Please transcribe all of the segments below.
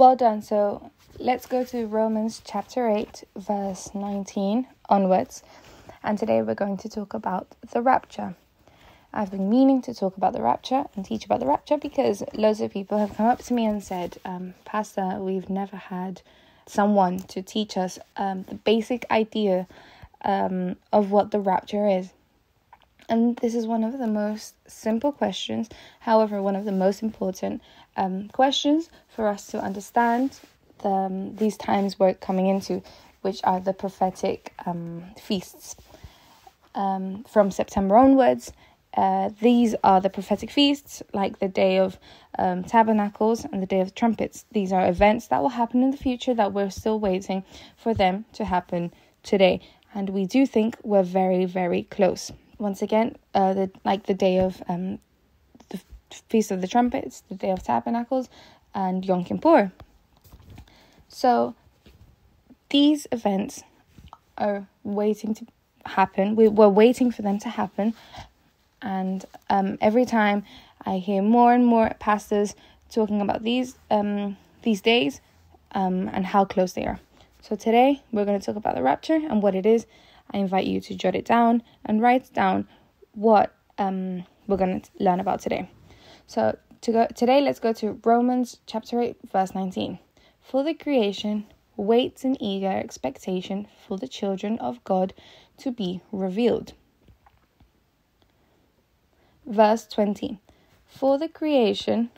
Well done. So let's go to Romans chapter 8, verse 19 onwards. And today we're going to talk about the rapture. I've been meaning to talk about the rapture and teach about the rapture because loads of people have come up to me and said, um, Pastor, we've never had someone to teach us um, the basic idea um, of what the rapture is. And this is one of the most simple questions, however, one of the most important um, questions for us to understand the, um, these times we're coming into, which are the prophetic um, feasts. Um, from September onwards, uh, these are the prophetic feasts, like the Day of um, Tabernacles and the Day of Trumpets. These are events that will happen in the future that we're still waiting for them to happen today. And we do think we're very, very close once again, uh, the like the day of um, the Feast of the Trumpets, the Day of Tabernacles, and Yom Kippur. So these events are waiting to happen. We were waiting for them to happen, and um, every time I hear more and more pastors talking about these um, these days um, and how close they are. So today we're going to talk about the rapture and what it is I invite you to jot it down and write down what um, we're going to learn about today. So to go today, let's go to Romans chapter 8, verse 19. For the creation waits in eager expectation for the children of God to be revealed. Verse 20. For the creation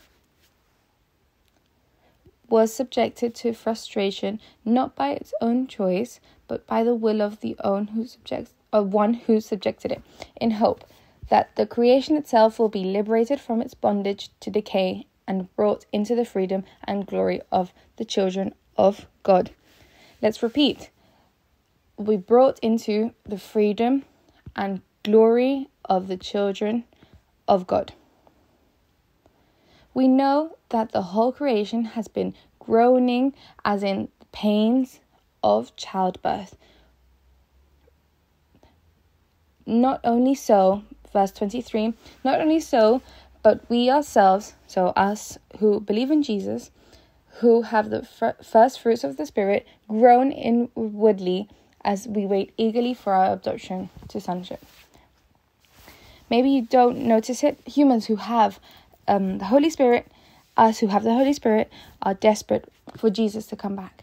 was subjected to frustration not by its own choice, but by the will of the own who subjects of one who subjected it, in hope that the creation itself will be liberated from its bondage to decay and brought into the freedom and glory of the children of God. Let's repeat. We brought into the freedom and glory of the children of God. We know that the whole creation has been groaning, as in pains of childbirth. Not only so, verse 23, not only so, but we ourselves, so us who believe in Jesus, who have the first fruits of the Spirit, groan inwardly as we wait eagerly for our adoption to sonship. Maybe you don't notice it. Humans who have um, the Holy Spirit, us who have the Holy Spirit, are desperate for Jesus to come back.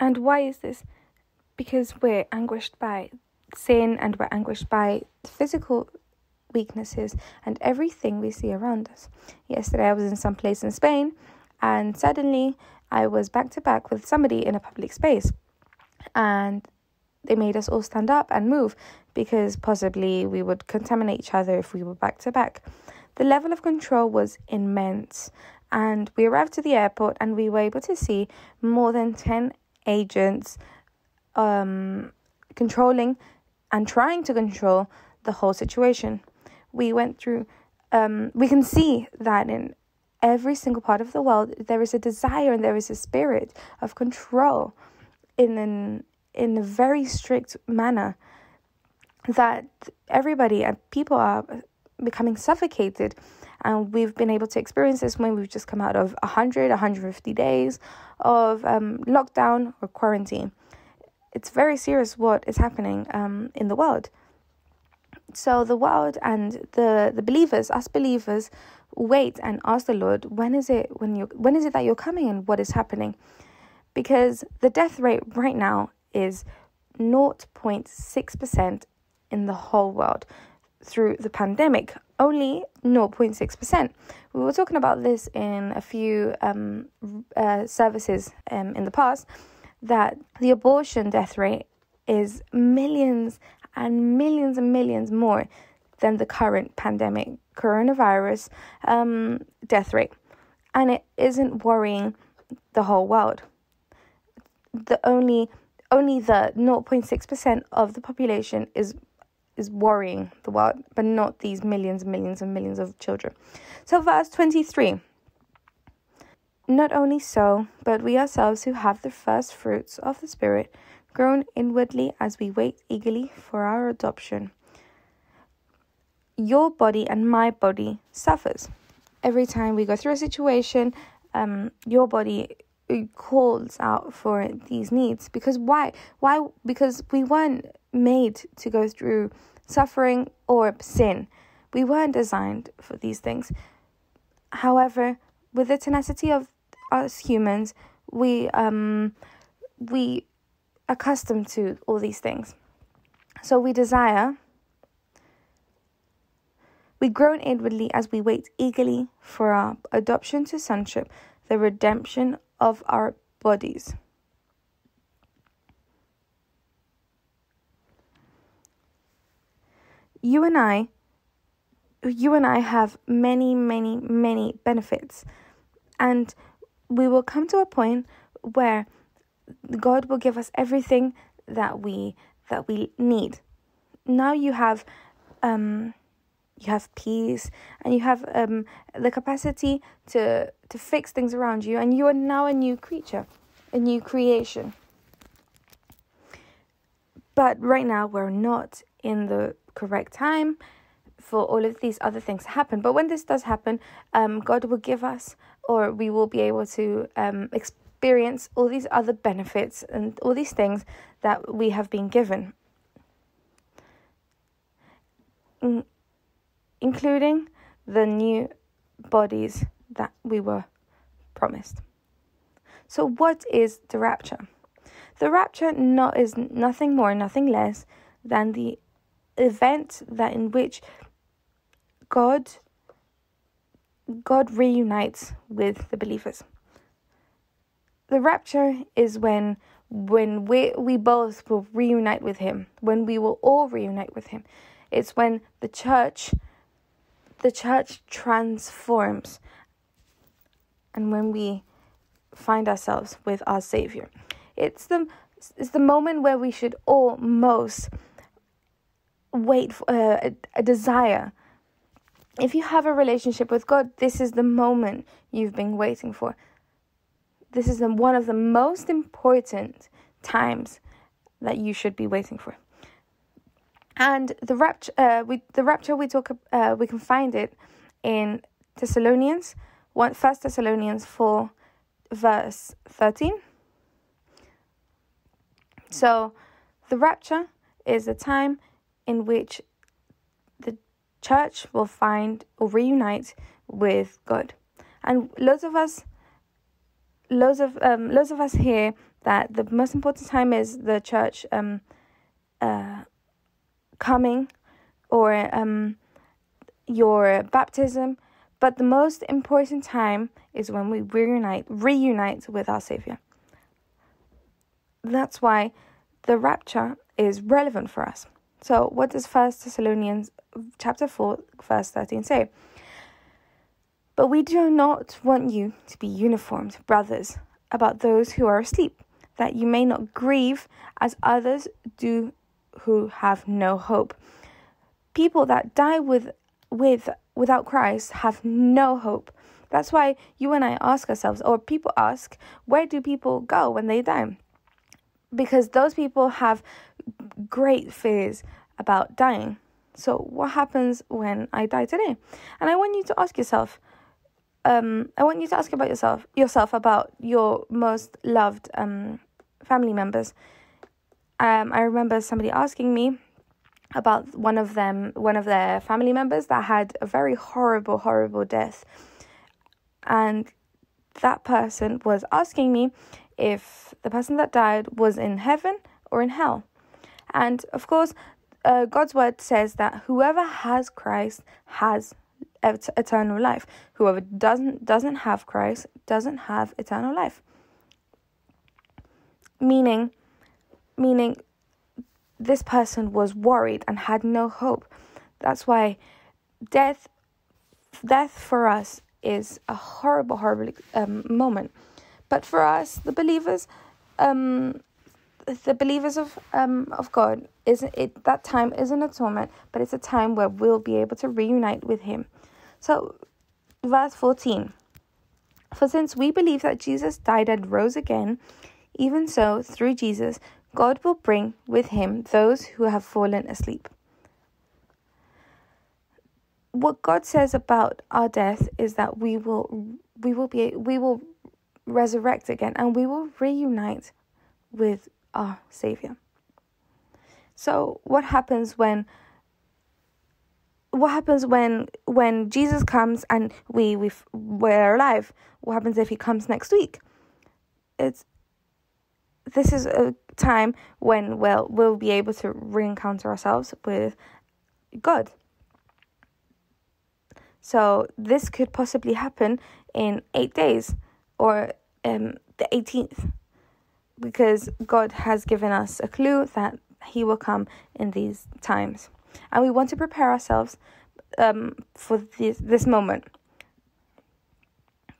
And why is this? Because we're anguished by sin and we're anguished by physical weaknesses and everything we see around us. Yesterday, I was in some place in Spain and suddenly I was back to back with somebody in a public space. And they made us all stand up and move because possibly we would contaminate each other if we were back to back. The level of control was immense, and we arrived to the airport and we were able to see more than 10 agents um, controlling and trying to control the whole situation. We went through, um, we can see that in every single part of the world, there is a desire and there is a spirit of control in an in a very strict manner that everybody and people are becoming suffocated and we've been able to experience this when we've just come out of 100 150 days of um, lockdown or quarantine. It's very serious what is happening um, in the world. So the world and the the believers us believers wait and ask the lord when is it when you when is it that you're coming and what is happening? Because the death rate right now is 0.6% in the whole world through the pandemic, only 0.6%. We were talking about this in a few um, uh, services um, in the past that the abortion death rate is millions and millions and millions more than the current pandemic coronavirus um, death rate. And it isn't worrying the whole world. The only only the 0.6% of the population is is worrying the world, but not these millions and millions and millions of children. So, verse 23 Not only so, but we ourselves who have the first fruits of the Spirit groan inwardly as we wait eagerly for our adoption. your body and my body suffers. Every time we go through a situation, um, your body calls out for these needs because why why because we weren't made to go through suffering or sin. We weren't designed for these things. However with the tenacity of us humans we um we accustomed to all these things. So we desire we groan inwardly as we wait eagerly for our adoption to sonship the redemption of our bodies. You and I you and I have many many many benefits. And we will come to a point where God will give us everything that we that we need. Now you have um you have peace and you have um, the capacity to to fix things around you. And you are now a new creature a new creation. But right now we're not in the correct time for all of these other things to happen but when this does happen um, god will give us or we will be able to um, experience all these other benefits and all these things that we have been given mm, including the new bodies that we were promised. So, what is the rapture? The rapture not, is nothing more, nothing less than the event that in which God God reunites with the believers. The rapture is when when we we both will reunite with him, when we will all reunite with him. It's when the church the church transforms and when we find ourselves with our savior it's the it's the moment where we should almost wait for uh, a, a desire. If you have a relationship with god this is the moment you've been waiting for. This is the, one of the most important times that you should be waiting for. And the rapture, uh, we the rapture we talk, uh, we can find it in Thessalonians, one First Thessalonians four, verse thirteen. So, the rapture is the time in which the church will find or reunite with God, and loads of us, loads of um, loads of us hear that the most important time is the church um, uh, coming or um, your baptism, but the most important time is when we reunite, reunite with our Savior. That's why the rapture is relevant for us. So, what does First Thessalonians chapter 4, verse 13 say? But we do not want you to be uniformed, brothers, about those who are asleep, that you may not grieve as others do who have no hope. People that die with with without Christ have no hope. That's why you and I ask ourselves, or people ask, where do people go when they die? Because those people have great fears about dying. So, what happens when I die today? And I want you to ask yourself. Um, I want you to ask about yourself, yourself about your most loved um, family members um, I remember somebody asking me about one of them, one of their family members that had a very horrible, horrible death. And that person was asking me if the person that died was in heaven or in hell. And of course, uh, God's word says that whoever has Christ has et- eternal life. Whoever doesn't doesn't have Christ doesn't have eternal life. Meaning meaning this person was worried and had no hope. That's why death death for us is a horrible horrible um, moment. But for us the believers um, the believers of um of God is it that time isn't a torment, but it's a time where we'll be able to reunite with him. So verse 14 For since we believe that Jesus died and rose again, even so through Jesus God will bring with him those who have fallen asleep. what God says about our death is that we will we will be we will resurrect again and we will reunite with our savior. So what happens when what happens when when Jesus comes and we we we're alive? What happens if he comes next week? It's this is a time when we'll we'll be able to re-encounter ourselves with God. So this could possibly happen in eight days or um, the 18th because God has given us a clue that He will come in these times. And we want to prepare ourselves um, for this, this moment.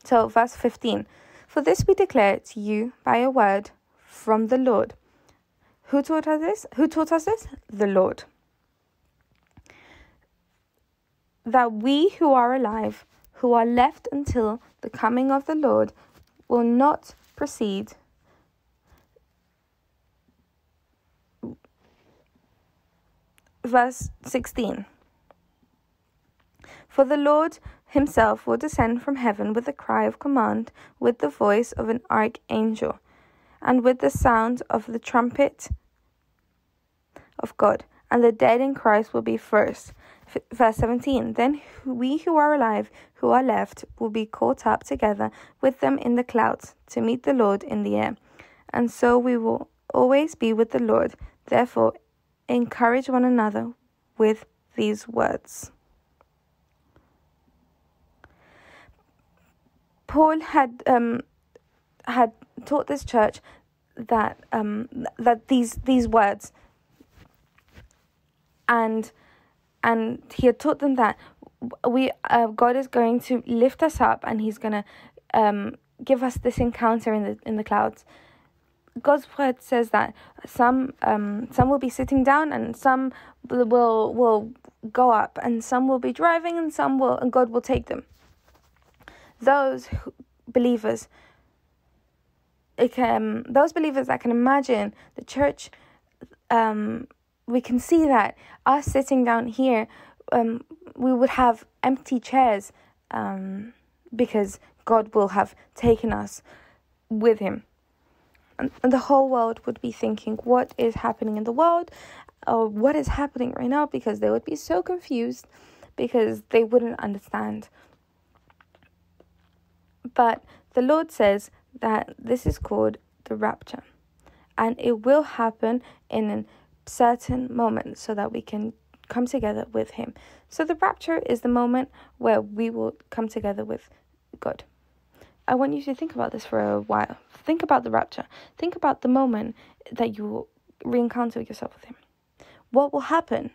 So, verse 15 For this we declare to you by a word from the Lord. Who taught us this? Who taught us this? The Lord. That we who are alive, who are left until the coming of the Lord, will not proceed verse 16 For the Lord himself will descend from heaven with a cry of command, with the voice of an archangel, and with the sound of the trumpet of God, and the dead in Christ will be first. Verse 17 Then we who are alive, who are left, will be caught up together with them in the clouds to meet the Lord in the air. And so we will always be with the Lord. Therefore, encourage one another with these words. Paul had um, had taught this church that um, that these these words and and he had taught them that we uh, God is going to lift us up and he's going to um, give us this encounter in the in the clouds God's word says that some um, some will be sitting down and some will will go up and some will be driving and some will and God will take them. Those believers, it can, those believers that can imagine the church, um, we can see that us sitting down here, um, we would have empty chairs, um, because God will have taken us with Him and the whole world would be thinking what is happening in the world? Or what is happening right now? Because they would be so confused because they wouldn't understand. But the lord says that this is called the rapture. And it will happen in a certain moment so that we can come together with him. So the rapture is the moment where we will come together with god I want you to think about this for a while. Think about the rapture. Think about the moment that you re-encounter yourself with him. What will happen?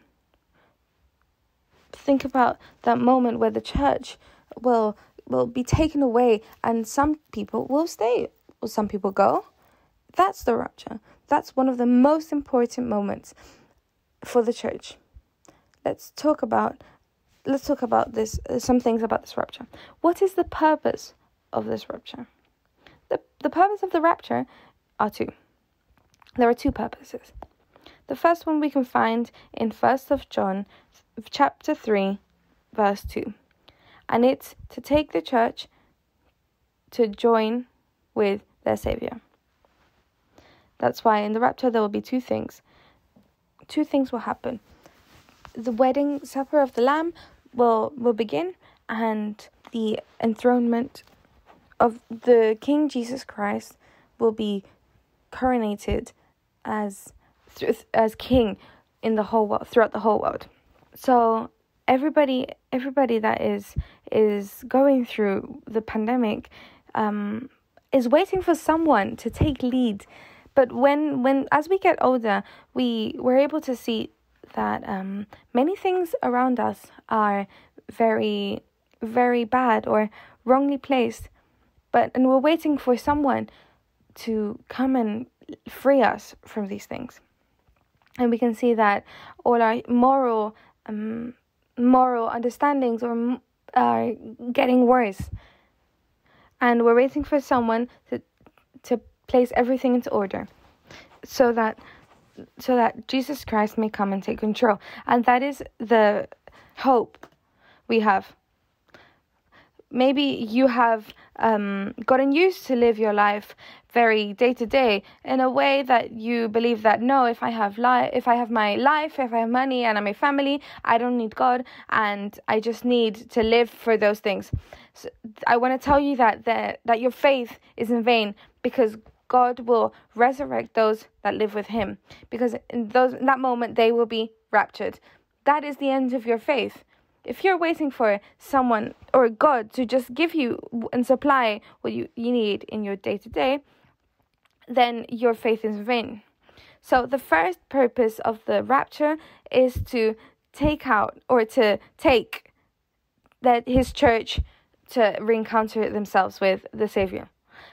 Think about that moment where the church will will be taken away and some people will stay or some people go. That's the rapture. That's one of the most important moments for the church. Let's talk about let's talk about this uh, some things about this rapture. What is the purpose of this rapture. The, the purpose of the rapture are two. There are two purposes. The first one we can find in 1st of John chapter 3 verse 2. And it's to take the church to join with their savior. That's why in the rapture there will be two things. Two things will happen. The wedding supper of the lamb will will begin and the enthronement of the King Jesus Christ will be coronated as as king in the whole world throughout the whole world. So everybody everybody that is is going through the pandemic um, is waiting for someone to take lead. But when when as we get older, we we're able to see that um, many things around us are very very bad or wrongly placed but and we're waiting for someone to come and free us from these things. And we can see that all our moral um, moral understandings are are getting worse. And we're waiting for someone to to place everything into order so that so that Jesus Christ may come and take control. And that is the hope we have. Maybe you have um, gotten used to live your life very day to day in a way that you believe that no, if I have life, if I have my life, if I have money and I'm a family, I don't need God, and I just need to live for those things. So I want to tell you that that that your faith is in vain because God will resurrect those that live with Him because in those in that moment they will be raptured. That is the end of your faith. If you're waiting for someone or God to just give you and supply what you, you need in your day to day, then your faith is vain. So, the first purpose of the rapture is to take out or to take that his church to reencounter themselves with the Savior.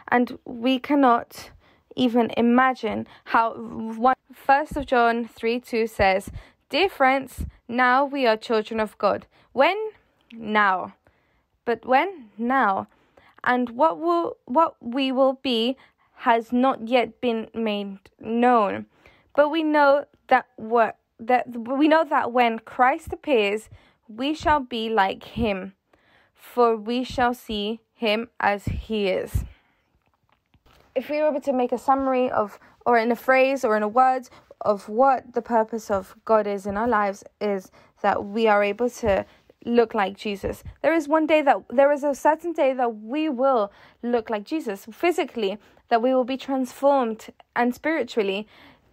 And we cannot even imagine how one first of John 3 2 says, Dear friends, now we are children of God. When? Now. But when? Now. And what will what we will be has not yet been made known. But we know that what that we know that when Christ appears, we shall be like him, for we shall see him as he is. If we were to make a summary of or in a phrase or in a word of what the purpose of God is in our lives is that we are able to look like Jesus. There is one day that there is a certain day that we will look like Jesus physically, that we will be transformed and spiritually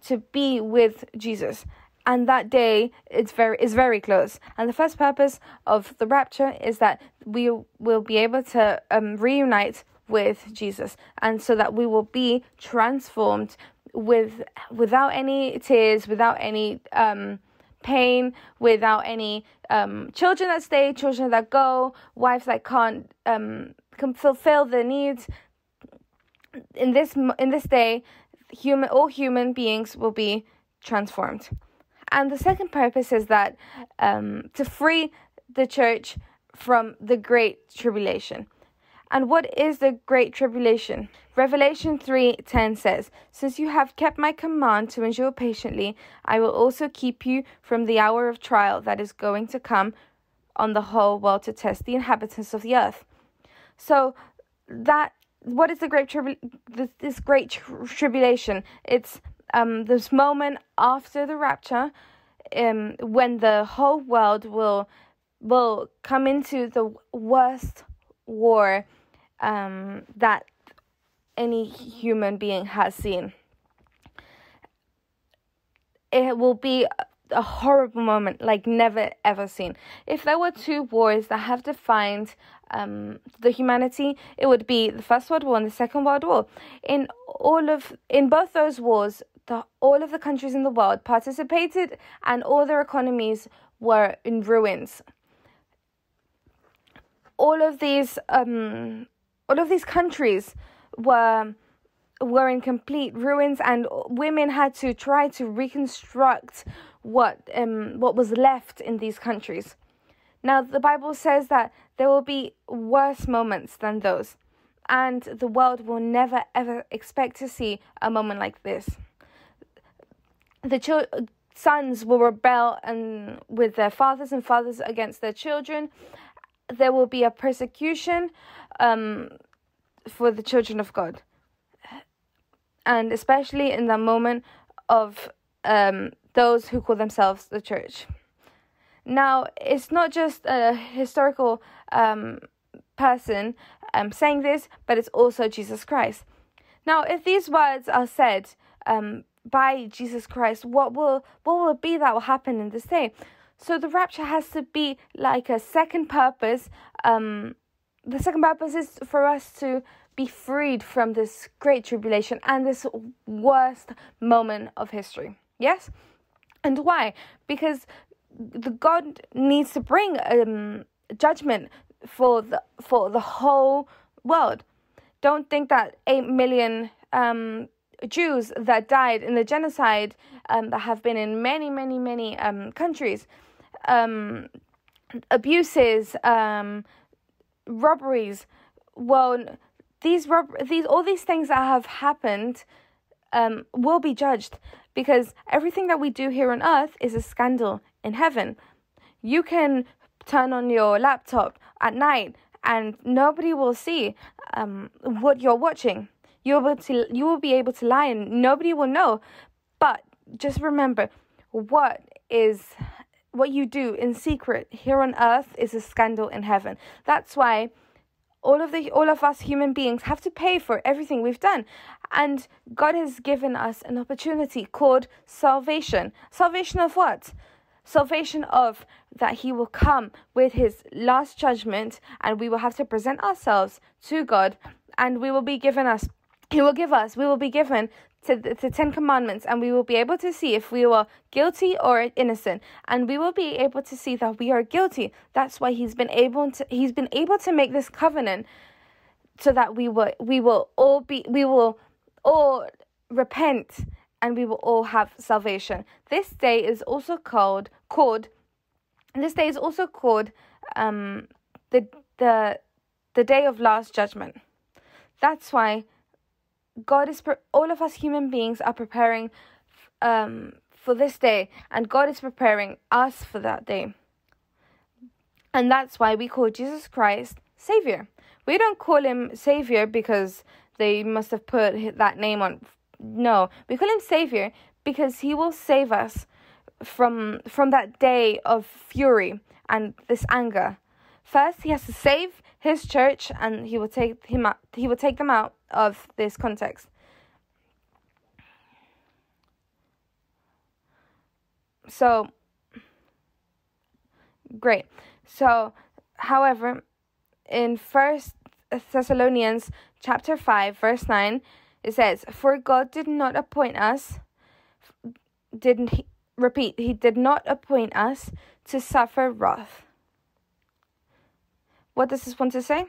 to be with Jesus. And that day it's very is very close. And the first purpose of the rapture is that we will be able to um, reunite with Jesus, and so that we will be transformed with without any tears, without any um, pain, without any um, children that stay, children that go, wives that can't um, can fulfill their needs. In this in this day, human all human beings will be transformed, and the second purpose is that um, to free the church from the great tribulation. And what is the great tribulation? Revelation 3:10 says, "Since you have kept my command to endure patiently, I will also keep you from the hour of trial that is going to come on the whole world to test the inhabitants of the earth." So that what is the great tribu- this, this great tri- tribulation? It's um, this moment after the rapture, um, when the whole world will will come into the worst war um, that any human being has seen. It will be a horrible moment like never ever seen. If there were two wars that have defined um, the humanity, it would be the First World War and the Second World War. In all of in both those wars, the all of the countries in the world participated, and all their economies were in ruins. All of these um, all of these countries were were in complete ruins and women had to try to reconstruct what um what was left in these countries. Now the bible says that there will be worse moments than those and the world will never ever expect to see a moment like this. The chil- sons will rebel and with their fathers and fathers against their children there will be a persecution um, for the children of God. And especially in the moment of um, those who call themselves the church. Now, it's not just a historical um, person um, saying this, but it's also Jesus Christ. Now, if these words are said um, by Jesus Christ, what will what will be that will happen in this day? So the rapture has to be like a second purpose. Um, the second purpose is for us to be freed from this great tribulation and this worst moment of history. Yes? And why? Because the God needs to bring um, judgment for the for the whole world. Don't think that eight million um, Jews that died in the genocide um, that have been in many, many, many um, countries um, abuses, um, robberies. Well, these rob- these all these things that have happened um, will be judged because everything that we do here on earth is a scandal in heaven. You can turn on your laptop at night and nobody will see um, what you're watching. You will to you will be able to lie and nobody will know. But just remember, what is what you do in secret here on earth is a scandal in heaven. That's why all of the all of us human beings have to pay for everything we've done. And god has given us an opportunity called salvation. Salvation of what? Salvation of that he will come with his last judgment and we will have to present ourselves to god and we will be given us he will give us we will be given to the Ten Commandments, and we will be able to see if we were guilty or innocent, and we will be able to see that we are guilty. That's why He's been able to He's been able to make this covenant, so that we will we will all be we will all repent and we will all have salvation. This day is also called called. This day is also called um, the the the day of last judgment. That's why God is pre- all of us human beings are preparing um, for this day, and God is preparing us for that day. And that's why we call Jesus Christ Savior. We don't call him Savior because they must have put that name on. No, we call him Savior because he will save us from from that day of fury and this anger. First, he has to save his church, and he will take him out, he will take them out of this context. So, great. So, however, in First Thessalonians chapter five, verse nine, it says, "For God did not appoint us, didn't he, repeat? He did not appoint us to suffer wrath." What does this want to say?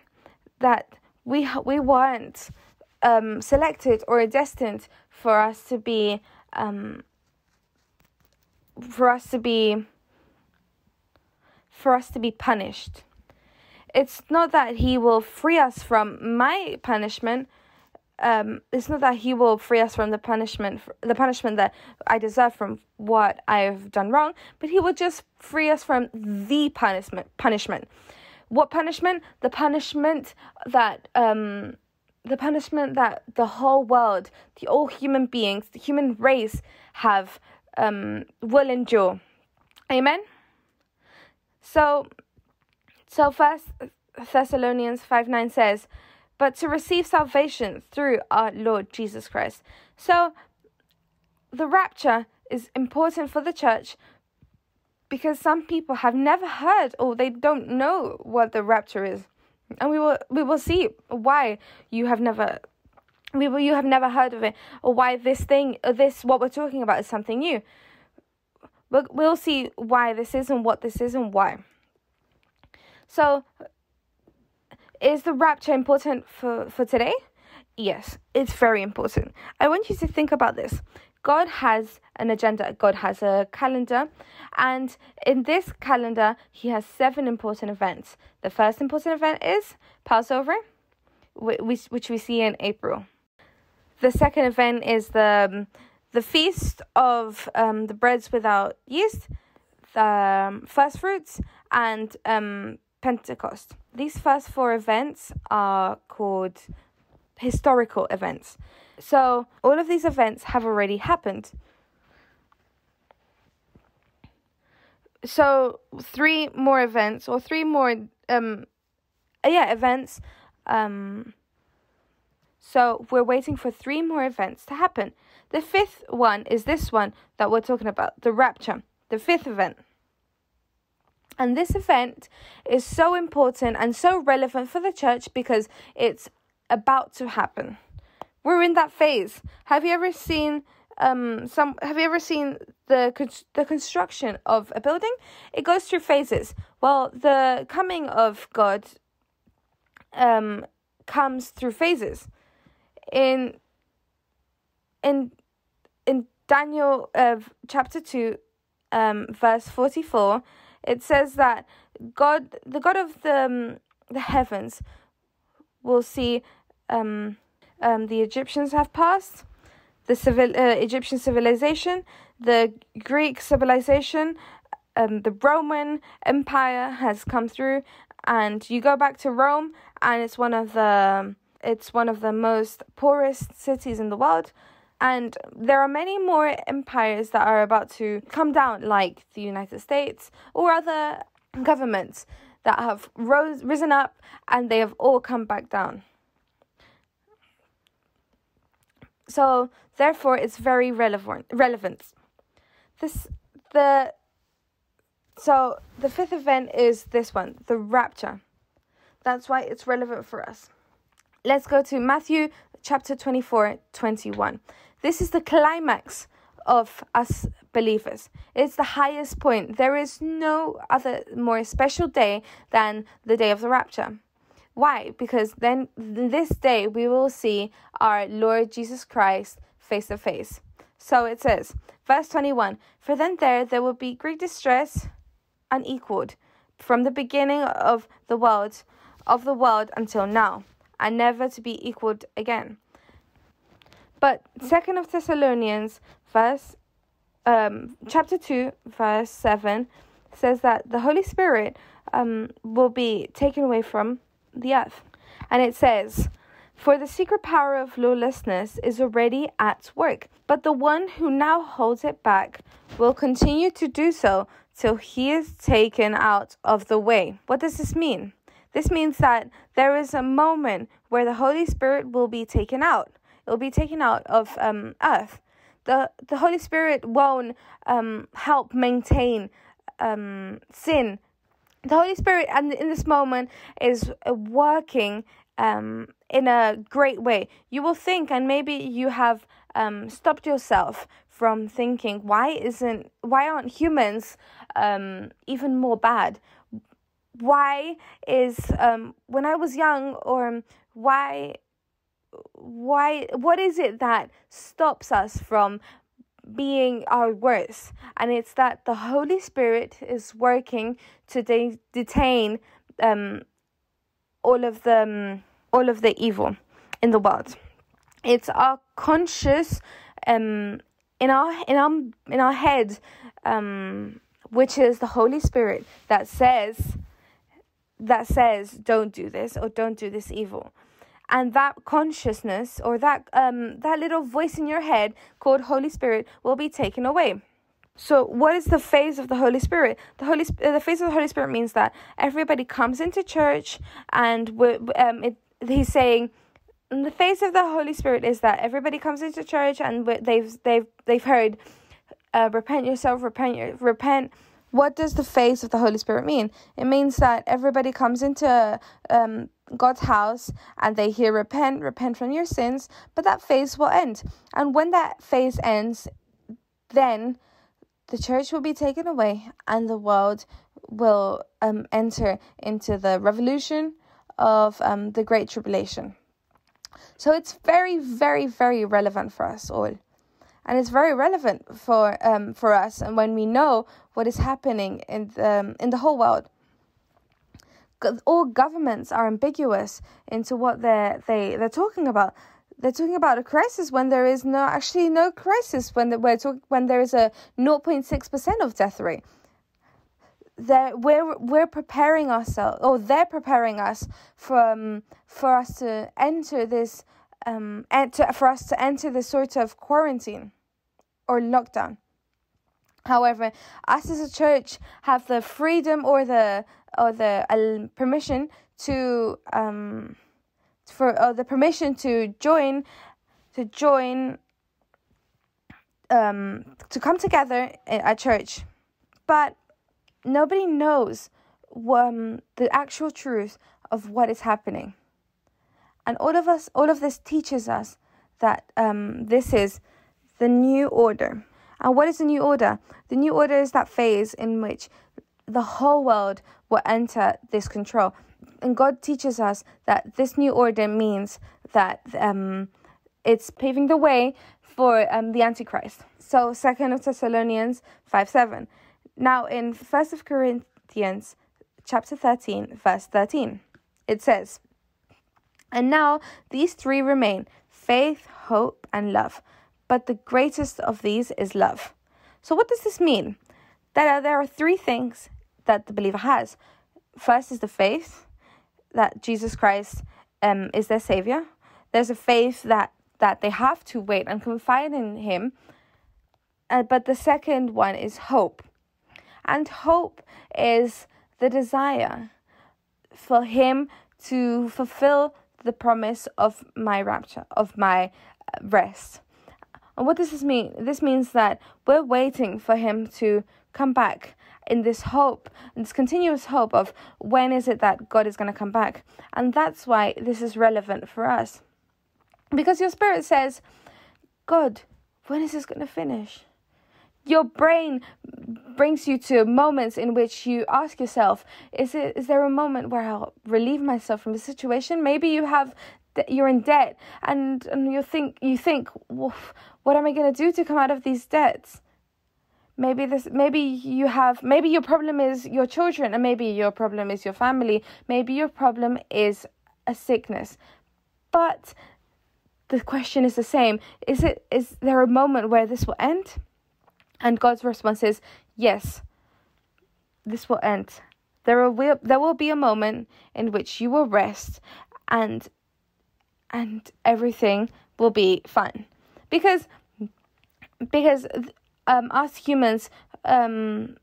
That we we weren't um, selected or destined for us to be um, for us to be for us to be punished. It's not that he will free us from my punishment. Um, it's not that he will free us from the punishment, the punishment that I deserve from what I've done wrong, but he will just free us from the punishment. Punishment. What punishment? The punishment that um, the punishment that the whole world, the all human beings, the human race have um, will endure. Amen. So, so First Thessalonians five nine says, "But to receive salvation through our Lord Jesus Christ." So, the rapture is important for the church because some people have never heard or they don't know what the rapture is. And we will we will see why you have never we will you have never heard of it or why this thing this what we're talking about is something new. We'll, we'll see why this is and what this is and why. So is the rapture important for for today? Yes it's very important. I want you to think about this God has an agenda, God has a calendar, and in this calendar, He has seven important events. The first important event is Passover, which we see in April. The second event is the um, the feast of um, the breads without yeast, the um, first fruits, and um, Pentecost. These first four events are called historical events. So, all of these events have already happened. So, three more events, or three more, um, yeah, events. Um, so, we're waiting for three more events to happen. The fifth one is this one that we're talking about the rapture, the fifth event. And this event is so important and so relevant for the church because it's about to happen. We're in that phase. Have you ever seen um some have you ever seen the the construction of a building? It goes through phases. Well, the coming of God um comes through phases. In in in Daniel uh, chapter 2 um verse 44 it says that God the God of the um, the heavens will see um um, the Egyptians have passed, the civil uh, Egyptian civilization, the Greek civilization, um, the Roman Empire has come through, and you go back to Rome, and it's one of the it's one of the most poorest cities in the world. And there are many more empires that are about to come down, like the United States or other governments that have rose, risen up and they have all come back down. So therefore, it's very relevant. Relevant. This the so the fifth event is this one, the rapture. That's why it's relevant for us. Let's go to Matthew chapter 24, 21. This is the climax of us believers. It's the highest point. There is no other more special day than the day of the rapture. Why? Because then this day we will see our Lord Jesus Christ face to face. So it says, verse 21 For then there there will be great distress unequaled from the beginning of the world of the world until now, and never to be equaled again. But second of Thessalonians verse um, chapter 2 verse 7 says that the Holy Spirit um, will be taken away from the earth. And it says, For the secret power of lawlessness is already at work, but the one who now holds it back will continue to do so till he is taken out of the way. What does this mean? This means that there is a moment where the Holy Spirit will be taken out. It will be taken out of um, earth. The, the Holy Spirit won't um, help maintain um, sin. The Holy Spirit, and in this moment, is working um, in a great way. You will think, and maybe you have um, stopped yourself from thinking, why isn't, why aren't humans um, even more bad? why is um when I was young or why why what is it that stops us from being our worst and it's that the holy spirit is working to de- detain um all of the um, all of the evil in the world. It's our conscious um in our in our in our head um which is the holy spirit that says that says don't do this or don't do this evil and that consciousness or that um that little voice in your head called holy spirit will be taken away. So what is the phase of the holy spirit? The holy the phase of the holy spirit means that everybody comes into church and um it, he's saying the phase of the holy spirit is that everybody comes into church and they've they've they've heard uh, repent yourself repent repent what does the face of the Holy Spirit mean? It means that everybody comes into um, God's house and they hear repent, repent from your sins, but that phase will end. And when that phase ends, then the church will be taken away and the world will um, enter into the revolution of um, the Great Tribulation. So it's very, very, very relevant for us all and it's very relevant for um, for us and when we know what is happening in the, um, in the whole world. All governments are ambiguous into what they're they, they're talking about. They're talking about a crisis when there is no actually no crisis when the, we're talk, when there is a 0.6% of death rate. They we're we're preparing ourselves or they're preparing us for um, for us to enter this um, and to, for us to enter the sort of quarantine or lockdown. However, us as a church have the freedom or the or the uh, permission to um for or the permission to join to join um to come together at church, but nobody knows um, the actual truth of what is happening. And all of us, all of this teaches us that um, this is the new order. And what is the new order? The new order is that phase in which the whole world will enter this control. And God teaches us that this new order means that um, it's paving the way for um, the Antichrist. So, Second of Thessalonians 5 7. Now, in First of Corinthians chapter 13, verse 13, it says, and now these three remain faith, hope, and love. But the greatest of these is love. So, what does this mean? That there are three things that the believer has. First is the faith that Jesus Christ um, is their savior. There's a faith that that they have to wait and confide in Him. Uh, but the second one is hope, and hope is the desire for Him to fulfill the promise of my rapture, of my uh, rest. And what does this mean? This means that we're waiting for Him to come back in this hope, in this continuous hope of when is it that God is going to come back. And that's why this is relevant for us. Because your spirit says, God, when is this going to finish? Your brain brings you to moments in which you ask yourself, is it is there a moment where I'll relieve myself from the situation? Maybe you have you're in debt and and you think you think what am I going to do to come out of these debts? maybe this maybe you have maybe your problem is your children and maybe your problem is your family maybe your problem is a sickness but the question is the same is it is there a moment where this will end and god's response is yes this will end there will there will be a moment in which you will rest and and everything will be fine because because um, us humans um,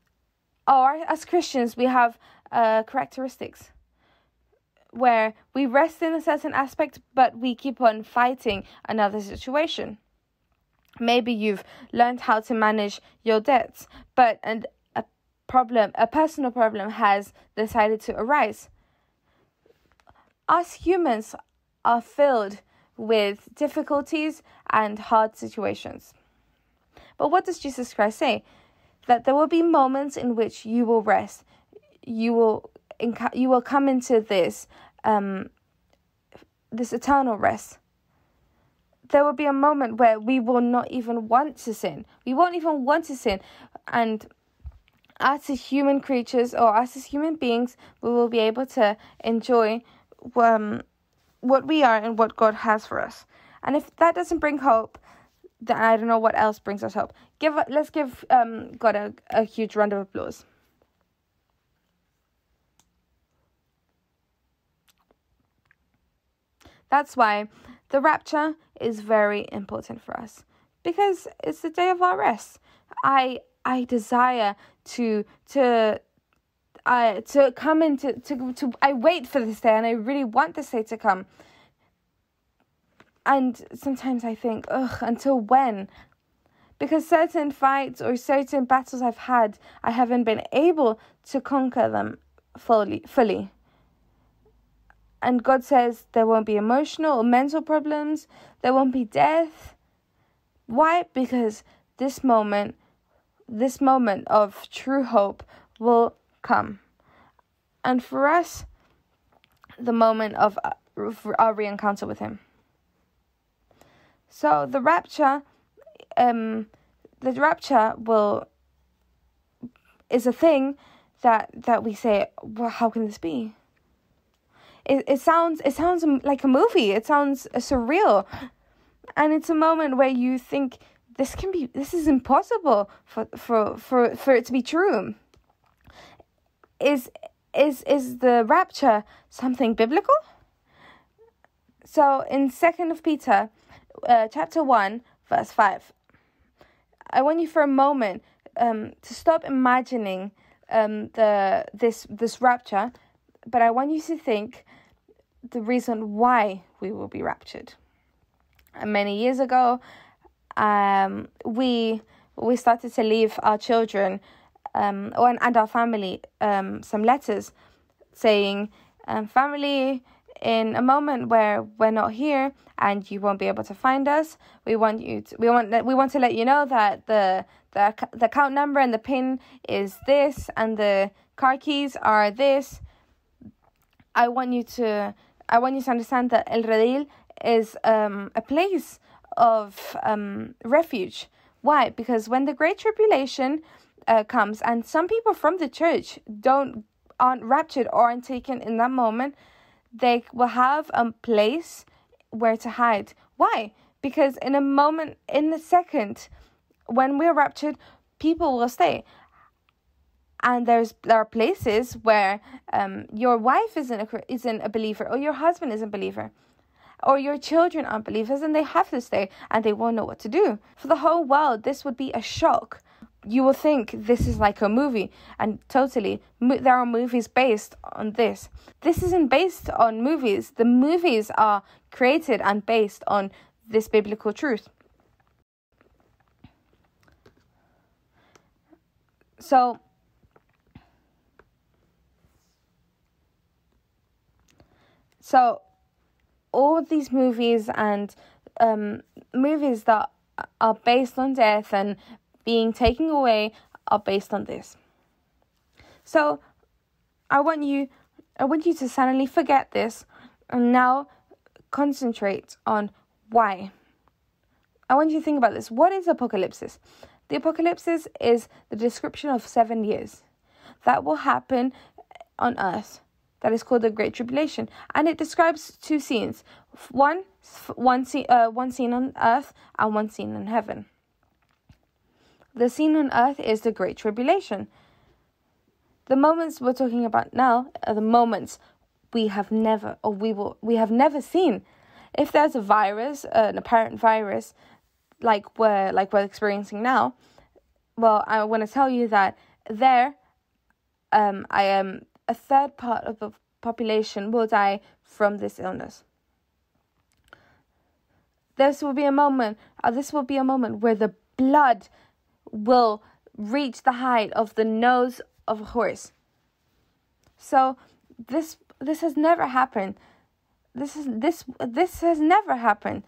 or as Christians we have uh, characteristics where we rest in a certain aspect but we keep on fighting another situation. Maybe you've learned how to manage your debts, but and a problem, a personal problem has decided to arise. Us humans are filled with difficulties and hard situations. But what does Jesus Christ say? That there will be moments in which you will rest. You will you will come into this um, this eternal rest. There will be a moment where we will not even want to sin. We won't even want to sin, and us as human creatures or us as human beings, we will be able to enjoy um, what we are and what God has for us. And if that doesn't bring hope, then I don't know what else brings us hope. Give let's give um, God a, a huge round of applause. That's why the rapture is very important for us because it's the day of our rest. I I desire to to uh, to come into to to I wait for this day and I really want this day to come and sometimes I think, ugh, until when? Because certain fights or certain battles I've had, I haven't been able to conquer them fully. fully. And God says there won't be emotional or mental problems, there won't be death. Why? Because this moment, this moment of true hope will come. And for us, the moment of our re encounter with Him. So the rapture, um, the rapture will is a thing that that we say, well, how can this be? It it sounds it sounds like a movie. It sounds surreal, and it's a moment where you think this can be this is impossible for for for for it to be true. Is is is the rapture something biblical? So in Second of Peter uh, chapter 1, verse 5. I want you for a moment um, to stop imagining um, the this this rapture, but I want you to think the reason why we will be raptured. And many years ago, um, we we started to leave our children um, and our family um, some letters saying, um, "Family, in a moment where we're not here and you won't be able to find us we want you to, we want we want to let you know that the the the account number and the pin is this and the car keys are this i want you to i want you to understand that el redil is um, a place of um, refuge why because when the great tribulation uh, comes and some people from the church don't aren't raptured or aren't taken in that moment they will have a place where to hide. Why? Because in a moment, in the second, when we're raptured, people will stay. And there's there are places where um, your wife isn't a, isn't a believer or your husband isn't a believer or your children aren't believers and they have to stay and they won't know what to do. For the whole world this would be a shock. You will think this is like a movie and totally there are movies based on this. This isn't based on movies. The movies are created and based on this biblical truth. So so all these movies and um, movies that are based on death and being taken away are based on this. So I want you I want you to suddenly forget this and now concentrate on why. I want you to think about this. What is apocalypse? The apocalypse is the description of seven years that will happen on earth. That is called the Great Tribulation, and it describes two scenes: one, one scene, uh, one scene on earth, and one scene in heaven. The scene on earth is the Great Tribulation. The moments we're talking about now are the moments we have never or we will we have never seen. If there's a virus, uh, an apparent virus, like we're like we're experiencing now, well, I want to tell you that there, um, I am a third part of the population will die from this illness. This will be a moment. Uh, this will be a moment where the blood will reach the height of the nose of a horse. So this this has never happened. This is this this has never happened.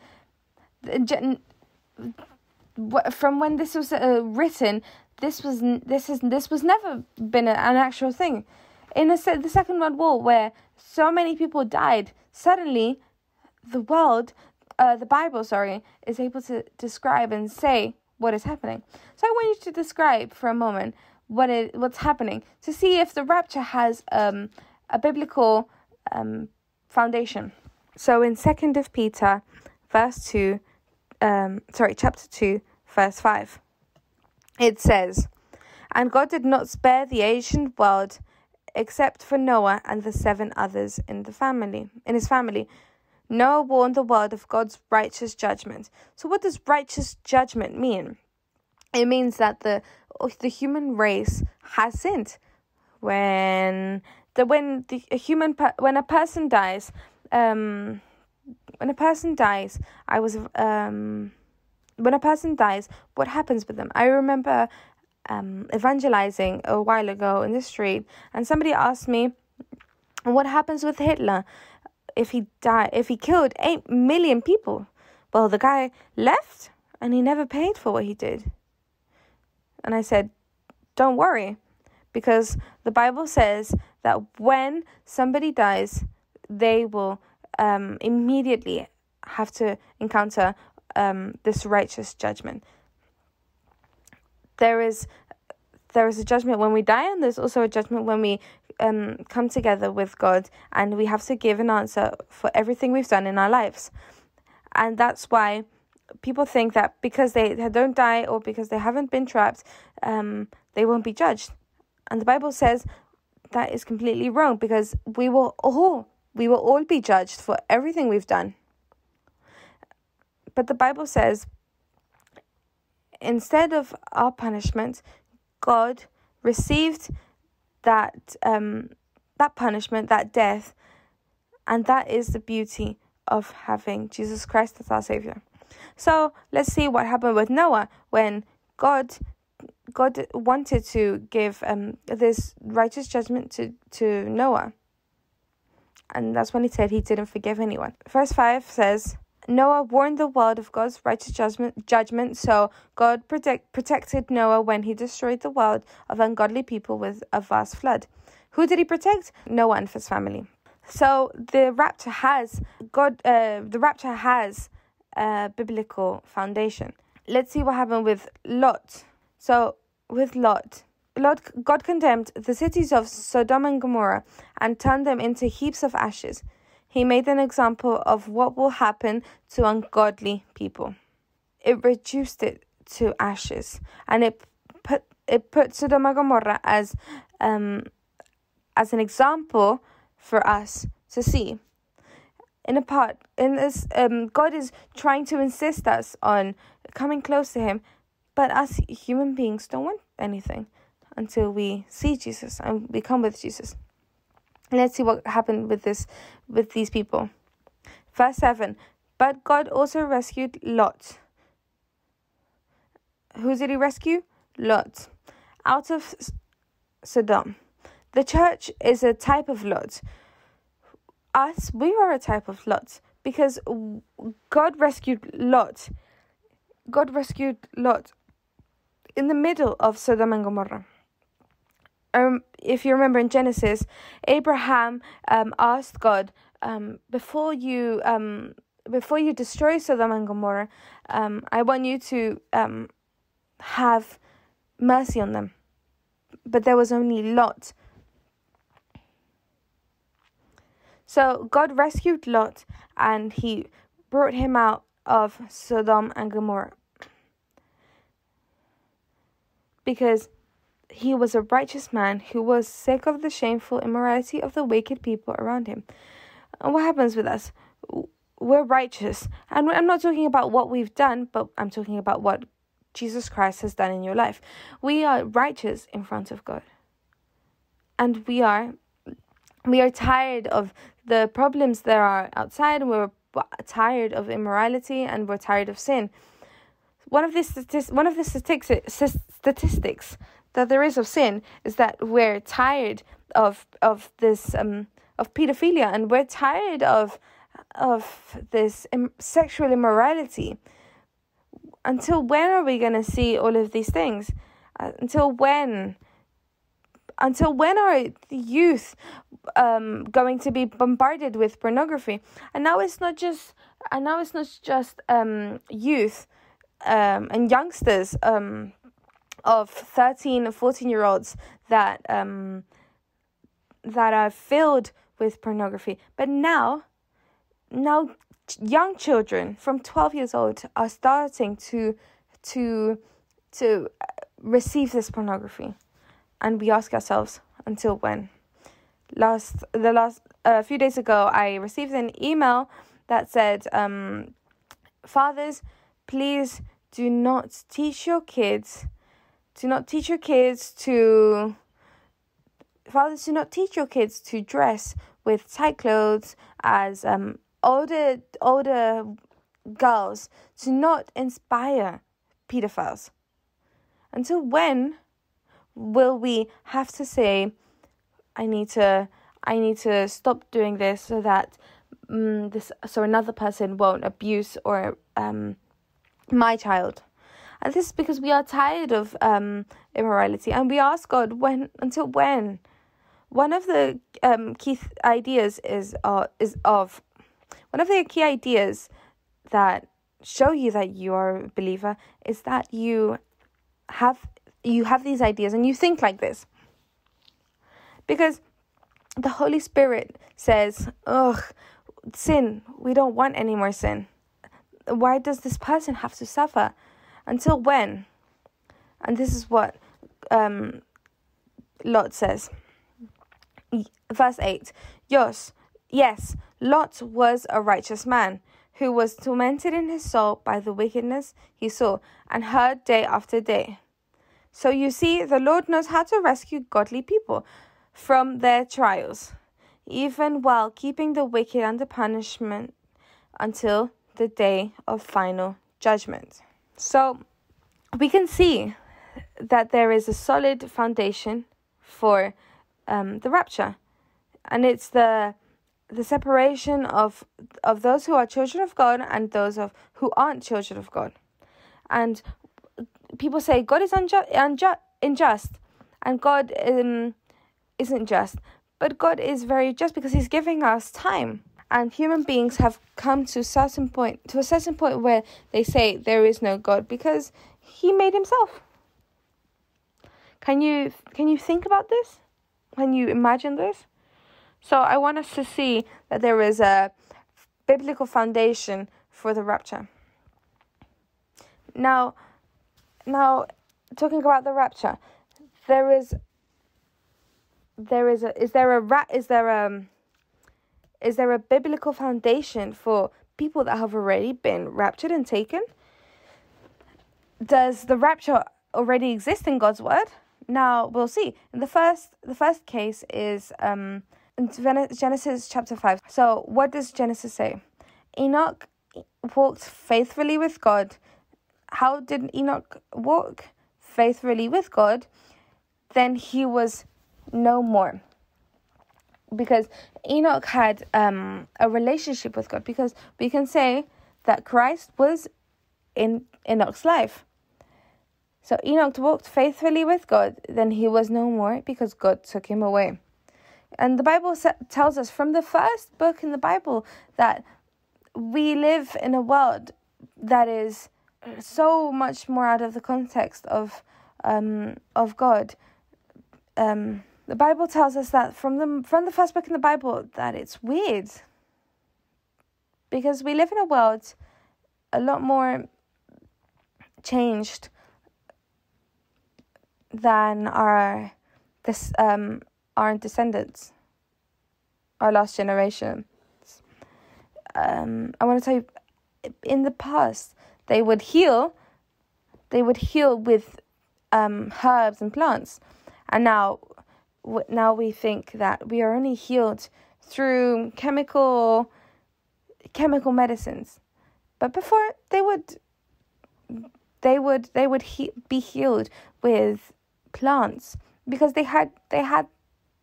From when this was uh, written, this was this is this was never been an actual thing. In the, the Second World War, where so many people died, suddenly the world, uh, the Bible, sorry, is able to describe and say what is happening. So I want you to describe for a moment what it what's happening to see if the rapture has um, a biblical um, foundation. So in Second of Peter, verse two, um, sorry, chapter two, verse five, it says, "And God did not spare the ancient world." Except for Noah and the seven others in the family, in his family, Noah warned the world of God's righteous judgment. So, what does righteous judgment mean? It means that the the human race has sinned. When the when the a human when a person dies, um, when a person dies, I was um, when a person dies, what happens with them? I remember um, evangelizing a while ago in the street, and somebody asked me, "What happens with Hitler?" if he died, if he killed 8 million people. Well, the guy left and he never paid for what he did. And I said, don't worry, because the Bible says that when somebody dies, they will um, immediately have to encounter um, this righteous judgment. There is there is a judgment when we die, and there's also a judgment when we um, come together with God and we have to give an answer for everything we've done in our lives. And that's why people think that because they don't die or because they haven't been trapped, um, they won't be judged. And the Bible says that is completely wrong because we will all we will all be judged for everything we've done. But the Bible says instead of our punishment, God received that um, that punishment, that death, and that is the beauty of having Jesus Christ as our Savior. So let's see what happened with Noah when God God wanted to give um, this righteous judgment to, to Noah. And that's when he said he didn't forgive anyone. Verse 5 says, Noah warned the world of God's righteous judgment, judgment, so God protect, protected Noah when he destroyed the world of ungodly people with a vast flood. Who did he protect? Noah and his family. So the rapture has God. Uh, the rapture has a biblical foundation. Let's see what happened with Lot. So with Lot, Lot, God condemned the cities of Sodom and Gomorrah and turned them into heaps of ashes. He made an example of what will happen to ungodly people. It reduced it to ashes and it put it puts Sodom and Gomorrah as um as an example for us to see. In a part, in this, um, God is trying to insist us on coming close to Him, but us human beings don't want anything until we see Jesus and we come with Jesus. Let's see what happened with this with these people. Verse 7 But God also rescued Lot. Who did he rescue? Lot. Out of Sodom. The church is a type of Lot. Us, we are a type of Lot because God rescued Lot. God rescued Lot in the middle of Sodom and Gomorrah um, if you remember in Genesis, Abraham um, asked God, um, before you um, before you destroy Sodom and Gomorrah, um, I want you to um, have mercy on them. But there was only Lot. So God rescued Lot and he brought him out of Sodom and Gomorrah. Because he was a righteous man who was sick of the shameful immorality of the wicked people around him. And what happens with us? We're righteous. And I'm not talking about what we've done, but I'm talking about what Jesus Christ has done in your life. We are righteous in front of God. And we are we are tired of the problems that are outside we're tired of immorality and we're tired of sin. One of the statistics, one of the statistics, statistics that there is of sin is that we're tired of of this um of pedophilia and we're tired of of this Im- sexual immorality. Until when are we going to see all of these things? Uh, until when until when are the youth um, going to be bombarded with pornography? And now it's not just and now it's not just um, youth um, and youngsters um, of 13 or 14 year olds that um, that are filled with pornography. But now now young children from 12 years old are starting to to to uh, receive this pornography. And we ask ourselves until when? Last the last a uh, few days ago i received an email that said um, fathers please do not teach your kids do not teach your kids to fathers do not teach your kids to dress with tight clothes as um older older girls to not inspire pedophiles. Until when will we have to say I need to I need to stop doing this so that um, this so another person won't abuse or um my child. And this is because we are tired of um, immorality and we ask God, when until when? One of the um, key th- ideas is uh, is of one of the key ideas that show you that you are a believer is that you have you have these ideas and you think like this. Because the Holy Spirit says, "Ugh, sin. We don't want any more sin. Why does this person have to suffer?" Until when? And this is what um, Lot says. Verse 8 Yes, yes, Lot was a righteous man who was tormented in his soul by the wickedness he saw and heard day after day. So you see, the Lord knows how to rescue godly people from their trials, even while keeping the wicked under punishment until the day of final judgment. So we can see that there is a solid foundation for um, the rapture, and it's the the separation of of those who are children of God and those of who aren't children of God. And people say God is unjust, unjust, unjust and God um, isn't just, but God is very just because He's giving us time and human beings have come to a certain point to a certain point where they say there is no god because he made himself. Can you can you think about this? Can you imagine this? So i want us to see that there is a biblical foundation for the rapture. Now now talking about the rapture there is there is a is there a rat is there um is there a biblical foundation for people that have already been raptured and taken? Does the rapture already exist in God's word? Now we'll see. The first the first case is um in Genesis chapter 5. So what does Genesis say? Enoch walked faithfully with God. How did Enoch walk faithfully with God? Then he was no more. Because Enoch had um, a relationship with God. Because we can say that Christ was in Enoch's life. So Enoch walked faithfully with God, then he was no more because God took him away. And the Bible tells us from the first book in the Bible that we live in a world that is so much more out of the context of um, of God. Um, the Bible tells us that from the from the first book in the Bible that it's weird because we live in a world a lot more changed than our this um our descendants, our last generation. Um, I want to tell you, in the past, they would heal. They would heal with um, herbs and plants, and now, now we think that we are only healed through chemical, chemical medicines. But before they would, they would they would he- be healed with plants because they had they had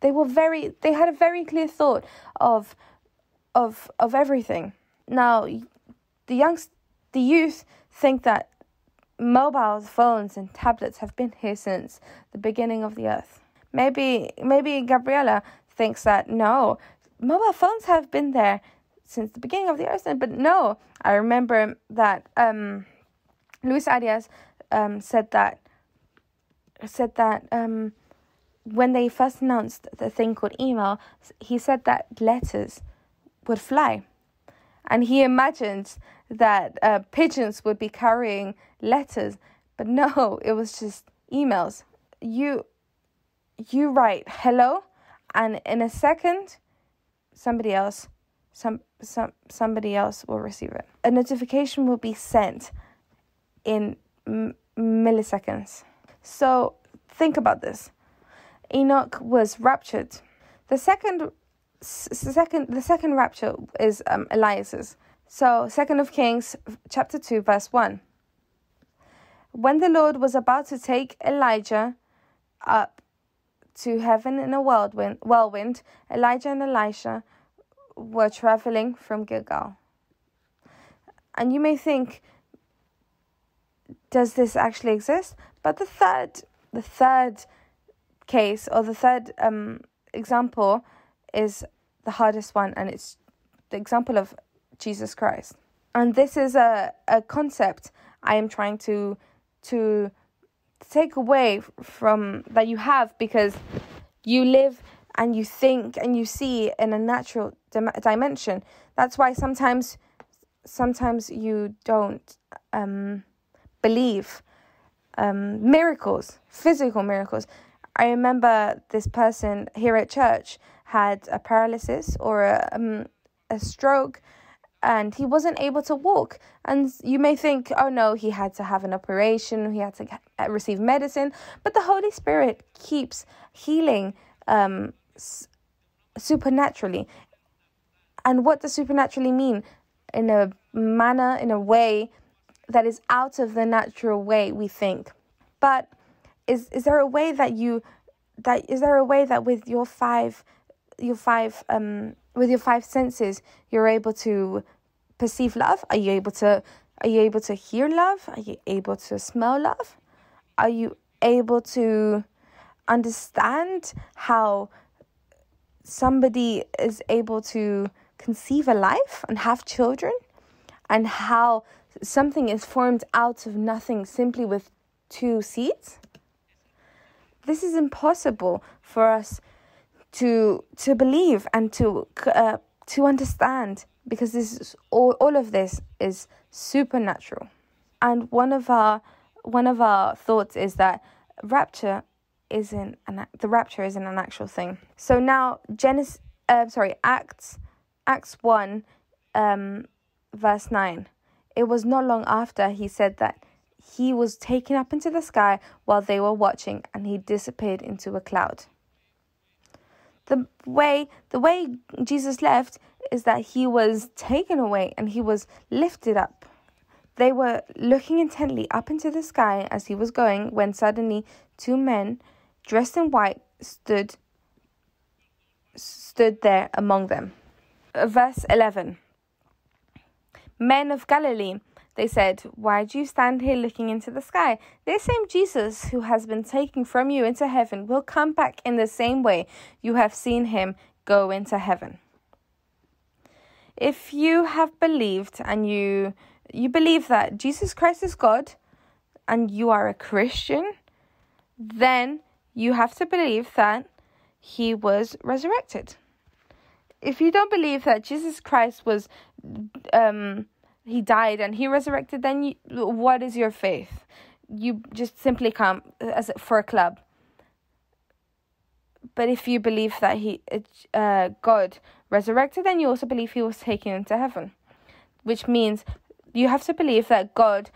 they were very they had a very clear thought of of of everything. Now the youngs the youth think that mobile phones and tablets have been here since the beginning of the earth. Maybe maybe Gabriella thinks that no, mobile phones have been there since the beginning of the earth, but no. I remember that um, Luis Arias um, said that said that um, when they first announced the thing called email, he said that letters would fly. And he imagined that uh, pigeons would be carrying letters, but no, it was just emails. You you write hello, and in a second, somebody else, some some somebody else will receive it. A notification will be sent in m- milliseconds. So think about this. Enoch was raptured. The second, second, the second rapture is um, Elias's. So, Second of Kings, chapter two, verse one. When the Lord was about to take Elijah up to heaven in a whirlwind, Elijah and Elisha were traveling from Gilgal. And you may think, does this actually exist? But the third, the third case or the third um, example is the hardest one, and it's the example of Jesus Christ. And this is a, a concept I am trying to to take away from that you have because you live and you think and you see in a natural dim- dimension. That's why sometimes sometimes you don't um, believe um, miracles, physical miracles. I remember this person here at church had a paralysis or a, um, a stroke and he wasn't able to walk. And you may think, oh no, he had to have an operation, he had to get, uh, receive medicine, but the Holy Spirit keeps healing um, supernaturally. And what does supernaturally mean? In a manner, in a way that is out of the natural way we think. But is is there a way that you that is there a way that with your five your five um with your five senses you're able to perceive love. Are you able to are you able to hear love? Are you able to smell love? Are you able to understand how somebody is able to conceive a life and have children? And how something is formed out of nothing simply with two seeds? This is impossible for us to to believe and to uh, to understand because this is all, all of this is supernatural and one of our one of our thoughts is that rapture isn't an the rapture isn't an actual thing. So now Genesis, uh, sorry, Acts, Acts one, um, verse nine. It was not long after he said that he was taken up into the sky while they were watching, and he disappeared into a cloud. The way the way Jesus left is that he was taken away and he was lifted up. They were looking intently up into the sky as he was going when suddenly two men dressed in white stood stood there among them. Verse 11 Men of Galilee, they said, Why do you stand here looking into the sky? This same Jesus who has been taken from you into heaven will come back in the same way you have seen him go into heaven. If you have believed and you you believe that Jesus Christ is God and you are a Christian, then you have to believe that he was resurrected. If you don't believe that Jesus Christ was, um, he died and he resurrected, then you, what is your faith? You just simply come as for a club. But if you believe that he, uh, God resurrected, then you also believe he was taken into heaven, which means you have to believe that God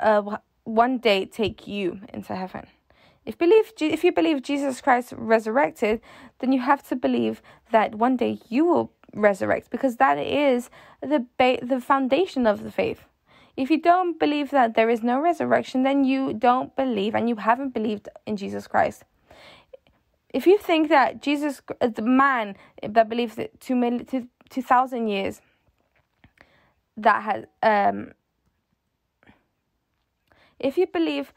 uh, one day take you into heaven. If believe if you believe Jesus Christ resurrected, then you have to believe that one day you will resurrect because that is the ba- the foundation of the faith. If you don't believe that there is no resurrection, then you don't believe and you haven't believed in Jesus Christ. If you think that Jesus, the man that believes that two million, two, two thousand years that has um if you believe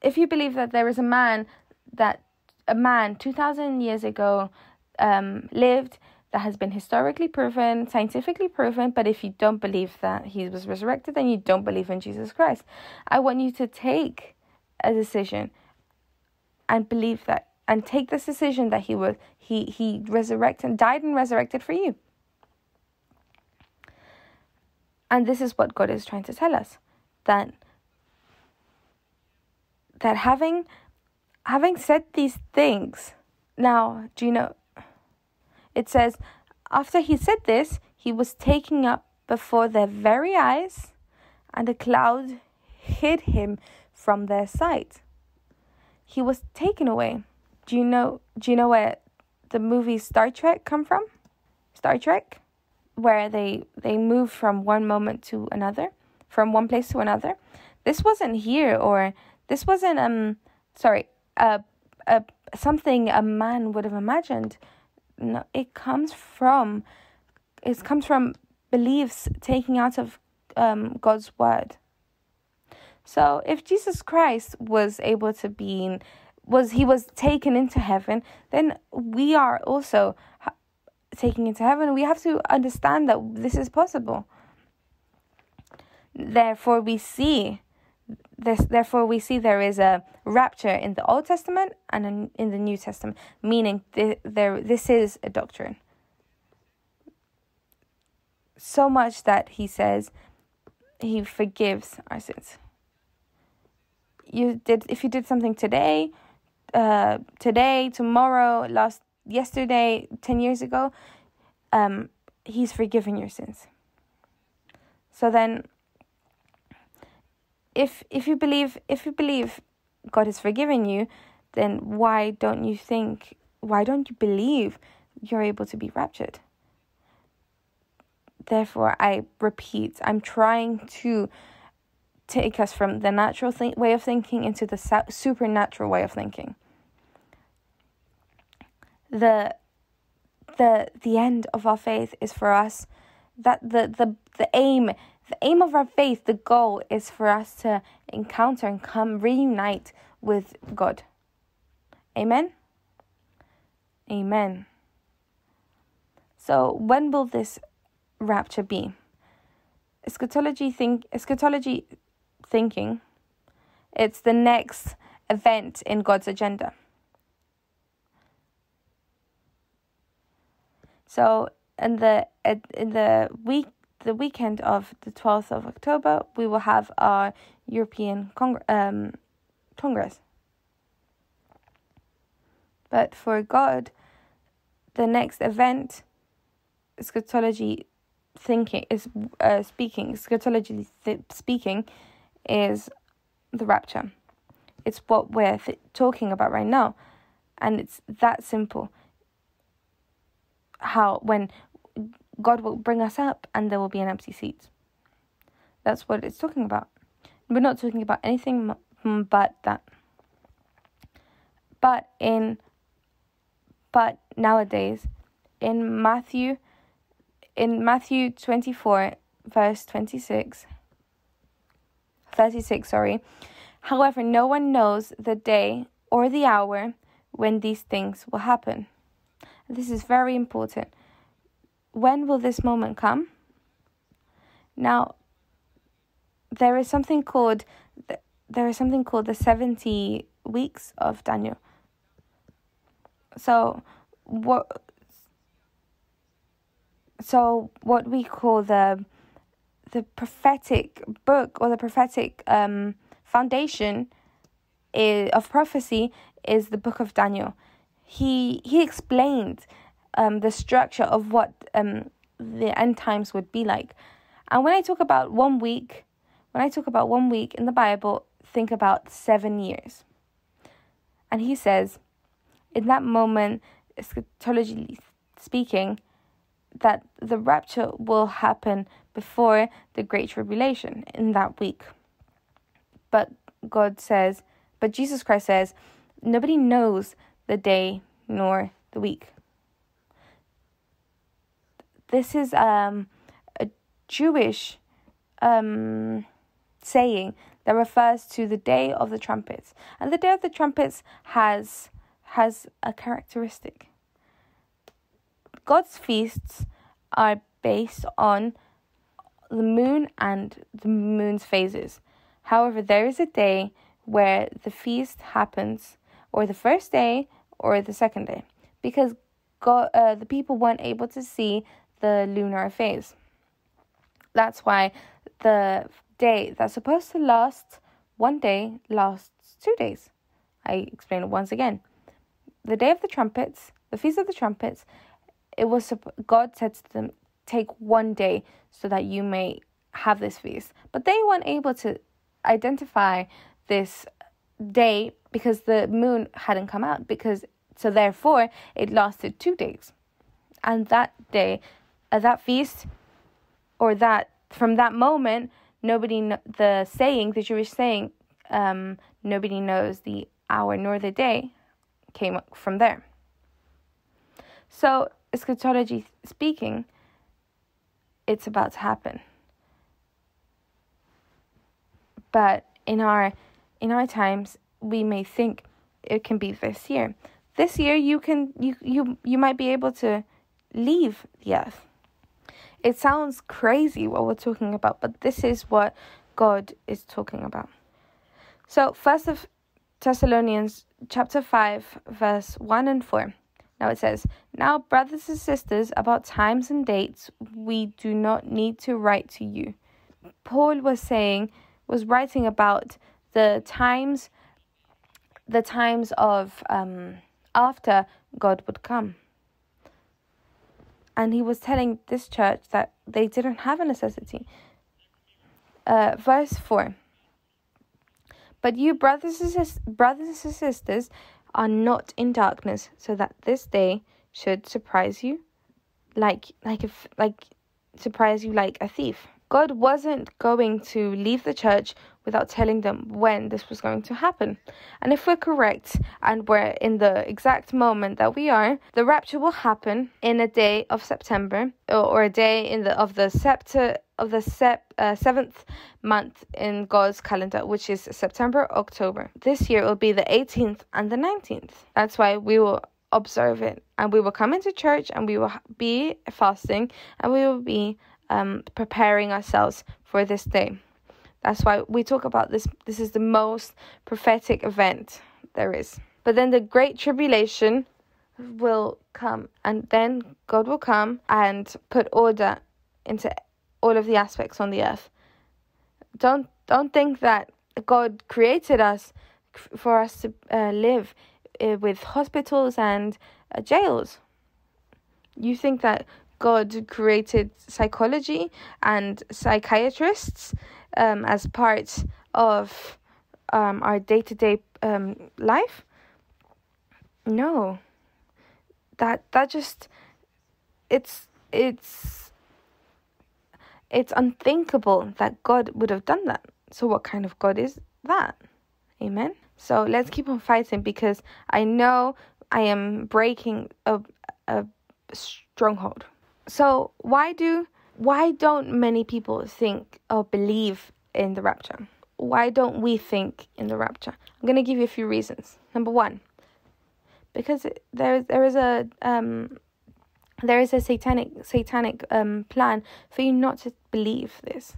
if you believe that there is a man that a man 2000 years ago um lived that has been historically proven scientifically proven but if you don't believe that he was resurrected then you don't believe in Jesus Christ. I want you to take a decision and believe that and take this decision that he was he he resurrected and died and resurrected for you. And this is what God is trying to tell us that that having having said these things now do you know it says after he said this he was taken up before their very eyes and a cloud hid him from their sight he was taken away do you know do you know where the movie Star Trek come from Star Trek where they they move from one moment to another, from one place to another. This wasn't here, or this wasn't um sorry uh, uh something a man would have imagined. No, it comes from it comes from beliefs taking out of um, God's word. So if Jesus Christ was able to be in, was he was taken into heaven, then we are also taking into heaven, we have to understand that this is possible. Therefore, we see this. Therefore, we see there is a rapture in the Old Testament and in the New Testament, meaning th- there this is a doctrine. So much that he says he forgives our sins. You did if you did something today, uh, today, tomorrow, last yesterday, 10 years ago, um, He's forgiven your sins. So then, if if you believe if you believe God has forgiven you, then why don't you think why don't you believe you're able to be raptured? Therefore, I repeat, I'm trying to take us from the natural th- way of thinking into the su- supernatural way of thinking the the the end of our faith is for us that the the the aim the aim of our faith the goal is for us to encounter and come reunite with god. Amen? Amen. So when will this rapture be? Eschatology think eschatology thinking it's the next event in god's agenda. So in the in the week the weekend of the 12th of October, we will have our European Cong- um, Congress. But for God, the next event, eschatology thinking is uh, speaking, eschatology th- speaking, is the rapture. It's what we're th- talking about right now, and it's that simple. How when God will bring us up and there will be an empty seat. That's what it's talking about. We're not talking about anything but that. But in but nowadays in Matthew in Matthew 24 verse 26 36 sorry however no one knows the day or the hour when these things will happen this is very important when will this moment come now there is something called there is something called the 70 weeks of Daniel so what so what we call the the prophetic book or the prophetic um, foundation is, of prophecy is the book of Daniel. He he explained um, the structure of what um, the end times would be like. And when I talk about one week, when I talk about one week in the Bible, think about seven years. And he says, in that moment, eschatologically speaking, that the rapture will happen before the Great Tribulation in that week. But God says, but Jesus Christ says, nobody knows the day nor the week. This is um, a Jewish um, saying that refers to the day of the trumpets. And the day of the trumpets has has a characteristic. God's feasts are based on the moon and the moon's phases. However, there is a day where the feast happens, or the first day or the second day, because God, uh, the people weren't able to see the lunar phase. That's why the day that's supposed to last one day lasts two days. I explain it once again the day of the trumpets, the feast of the trumpets, it was God said to them, "Take one day so that you may have this feast." But they weren't able to identify this day because the moon hadn't come out. Because so therefore it lasted two days, and that day, that feast, or that from that moment, nobody the saying the Jewish saying, um, nobody knows the hour nor the day came from there. So, eschatology speaking, it's about to happen. But in our in our times, we may think it can be this year. This year, you can you you you might be able to leave the earth. It sounds crazy what we're talking about, but this is what God is talking about. So, first of Thessalonians chapter 5, verse 1 and 4. Now it says, Now, brothers and sisters, about times and dates, we do not need to write to you. Paul was saying, was writing about the times, the times of um, after God would come. And he was telling this church that they didn't have a necessity. Uh, verse 4 but you, brothers and, brothers and sisters, are not in darkness, so that this day should surprise you, like like if like surprise you like a thief. God wasn't going to leave the church without telling them when this was going to happen. And if we're correct and we're in the exact moment that we are, the rapture will happen in a day of September or, a day in the of the septa of the sep, uh, seventh month in God's calendar, which is September, October. This year it will be the 18th and the 19th. That's why we will observe it and we will come into church and we will be fasting and we will be um, preparing ourselves for this day. That's why we talk about this. This is the most prophetic event there is. But then the great tribulation will come, and then God will come and put order into all of the aspects on the earth. Don't don't think that God created us for us to uh, live uh, with hospitals and uh, jails. You think that God created psychology and psychiatrists um, as part of um, our day to day life? No. That that just it's it's it's unthinkable that God would have done that. So what kind of God is that? Amen. So let's keep on fighting because I know I am breaking a a stronghold. So why do why don't many people think or believe in the rapture? Why don't we think in the rapture? I'm going to give you a few reasons. Number 1, because there there is a um there is a satanic satanic um plan for you not to believe this.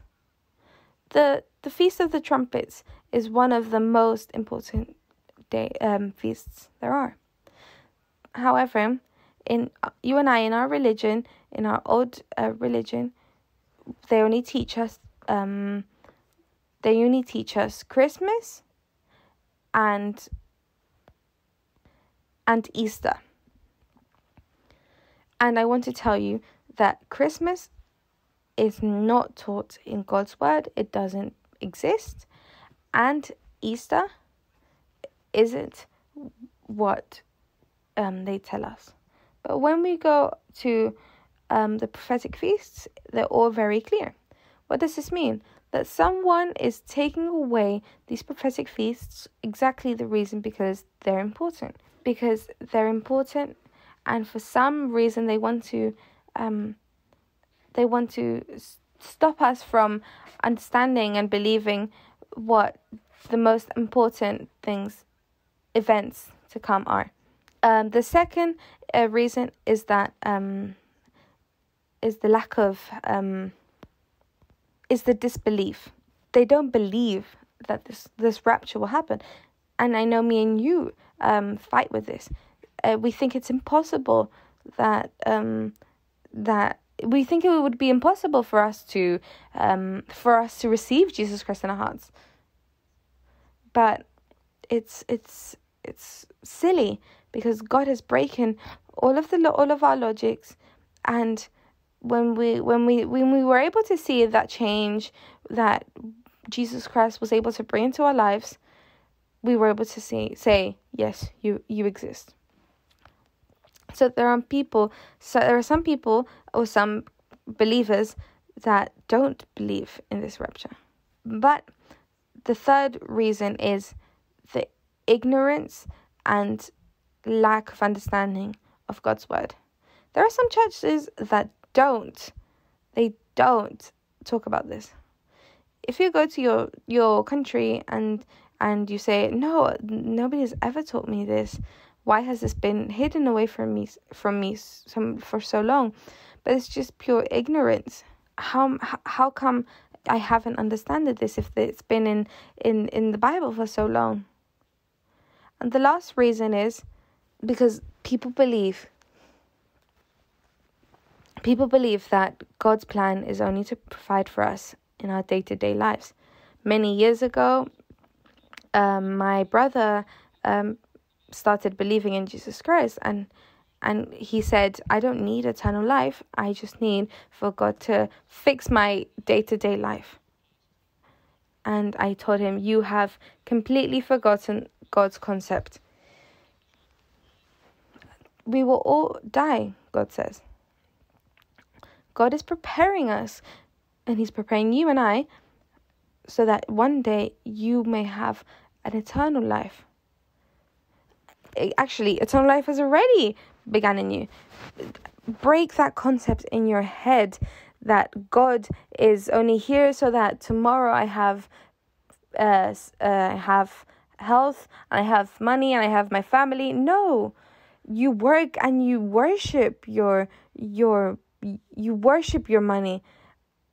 The the feast of the trumpets is one of the most important day um feasts there are. However, in you and I in our religion, in our old uh, religion, they only teach us um they only teach us Christmas and and Easter. And I want to tell you that Christmas is not taught in God's word, it doesn't exist. And Easter isn't what um, they tell us. But when we go to um, the prophetic feasts, they're all very clear. What does this mean? That someone is taking away these prophetic feasts exactly the reason because they're important because they're important and for some reason they want to um, they want to stop us from understanding and believing what the most important things events to come are um, the second uh, reason is that um, is the lack of um, is the disbelief they don't believe that this this rapture will happen and I know me and you um, fight with this. Uh, we think it's impossible that um, that we think it would be impossible for us to um, for us to receive Jesus Christ in our hearts. But it's it's it's silly because God has broken all of the all of our logics, and when we when we when we were able to see that change that Jesus Christ was able to bring into our lives, we were able to say, say yes, you, you exist. So there are people, so there are some people or some believers that don't believe in this rapture. But the third reason is the ignorance and lack of understanding of God's word. There are some churches that don't, they don't talk about this. If you go to your your country and and you say, "No, nobody has ever taught me this. Why has this been hidden away from me from me some for so long?" But it's just pure ignorance. How how come I haven't understood this if it's been in in in the Bible for so long? And the last reason is because people believe people believe that God's plan is only to provide for us in our day-to-day lives. Many years ago, um, my brother um, started believing in Jesus Christ and and he said I don't need eternal life. I just need for God to fix my day-to-day life. And I told him you have completely forgotten God's concept we will all die God says God is preparing us and he's preparing you and I so that one day you may have an eternal life. Actually, eternal life has already begun in you. Break that concept in your head that God is only here so that tomorrow I have uh, uh, have health I have money and I have my family. No. You work and you worship your your you worship your money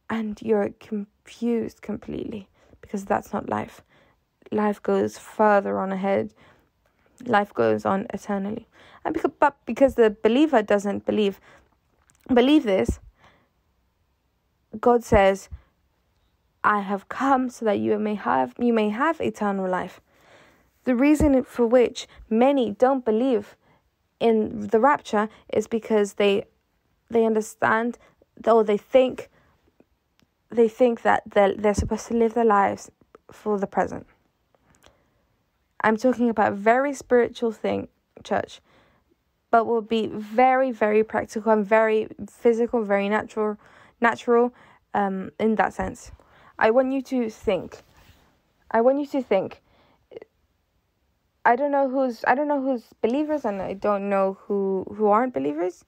and you're confused completely because that's not life life goes further on ahead. Life goes on eternally. And because, but because the believer doesn't believe believe this, God says, I have come so that you may have you may have eternal life. the reason for which many don't believe in the rapture is because they they understand or they think they think that they're, they're supposed to live their lives for the present. I'm talking about very spiritual thing, church, but will be very, very practical and very physical, very natural, natural, um, in that sense. I want you to think. I want you to think. I don't know who's I don't know who's believers and I don't know who who aren't believers.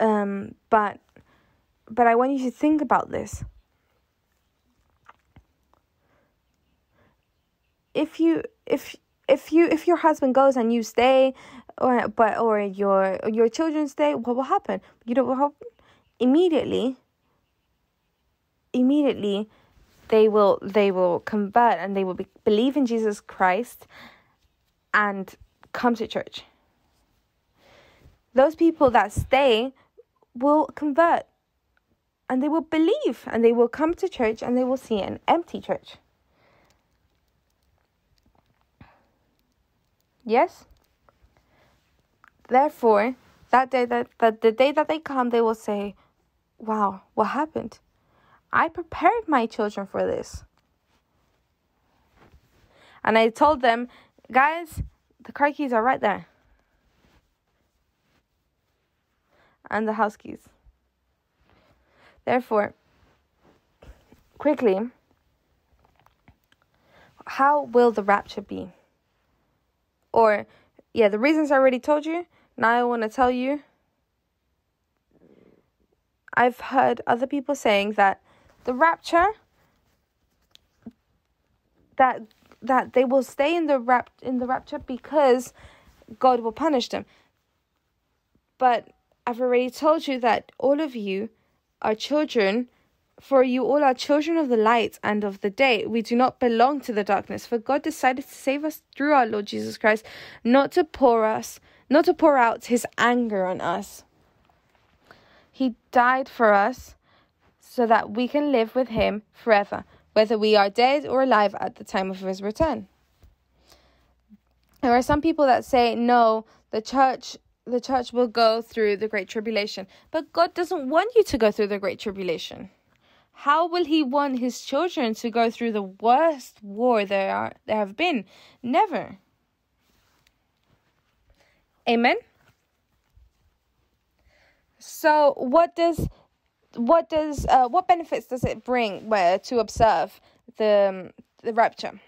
Um, but but I want you to think about this. If you if if you if your husband goes and you stay or but or your your children stay, what will happen? You know what happen? Immediately immediately they will they will convert and they will be, believe in Jesus Christ and come to church. Those people that stay will convert and they will believe and they will come to church and they will see an empty church. Yes? Therefore, that day that, that the day that they come, they will say, Wow, what happened? I prepared my children for this. And I told them, guys, the car keys are right there. And the house keys. Therefore, quickly, how will the rapture be? Or, yeah, the reasons I already told you. Now I want to tell you. I've heard other people saying that the rapture, that that they will stay in the rap in the rapture because God will punish them. But I've already told you that all of you are children, for you all are children of the light and of the day. We do not belong to the darkness, for God decided to save us through our Lord Jesus Christ, not to pour us, not to pour out his anger on us. He died for us so that we can live with him forever, whether we are dead or alive at the time of his return. There are some people that say no, the church the church will go through the great tribulation. But God doesn't want you to go through the great tribulation. How will he want his children to go through the worst war there are there have been? Never. Amen. So what does what does uh, what benefits does it bring where to observe the the rapture?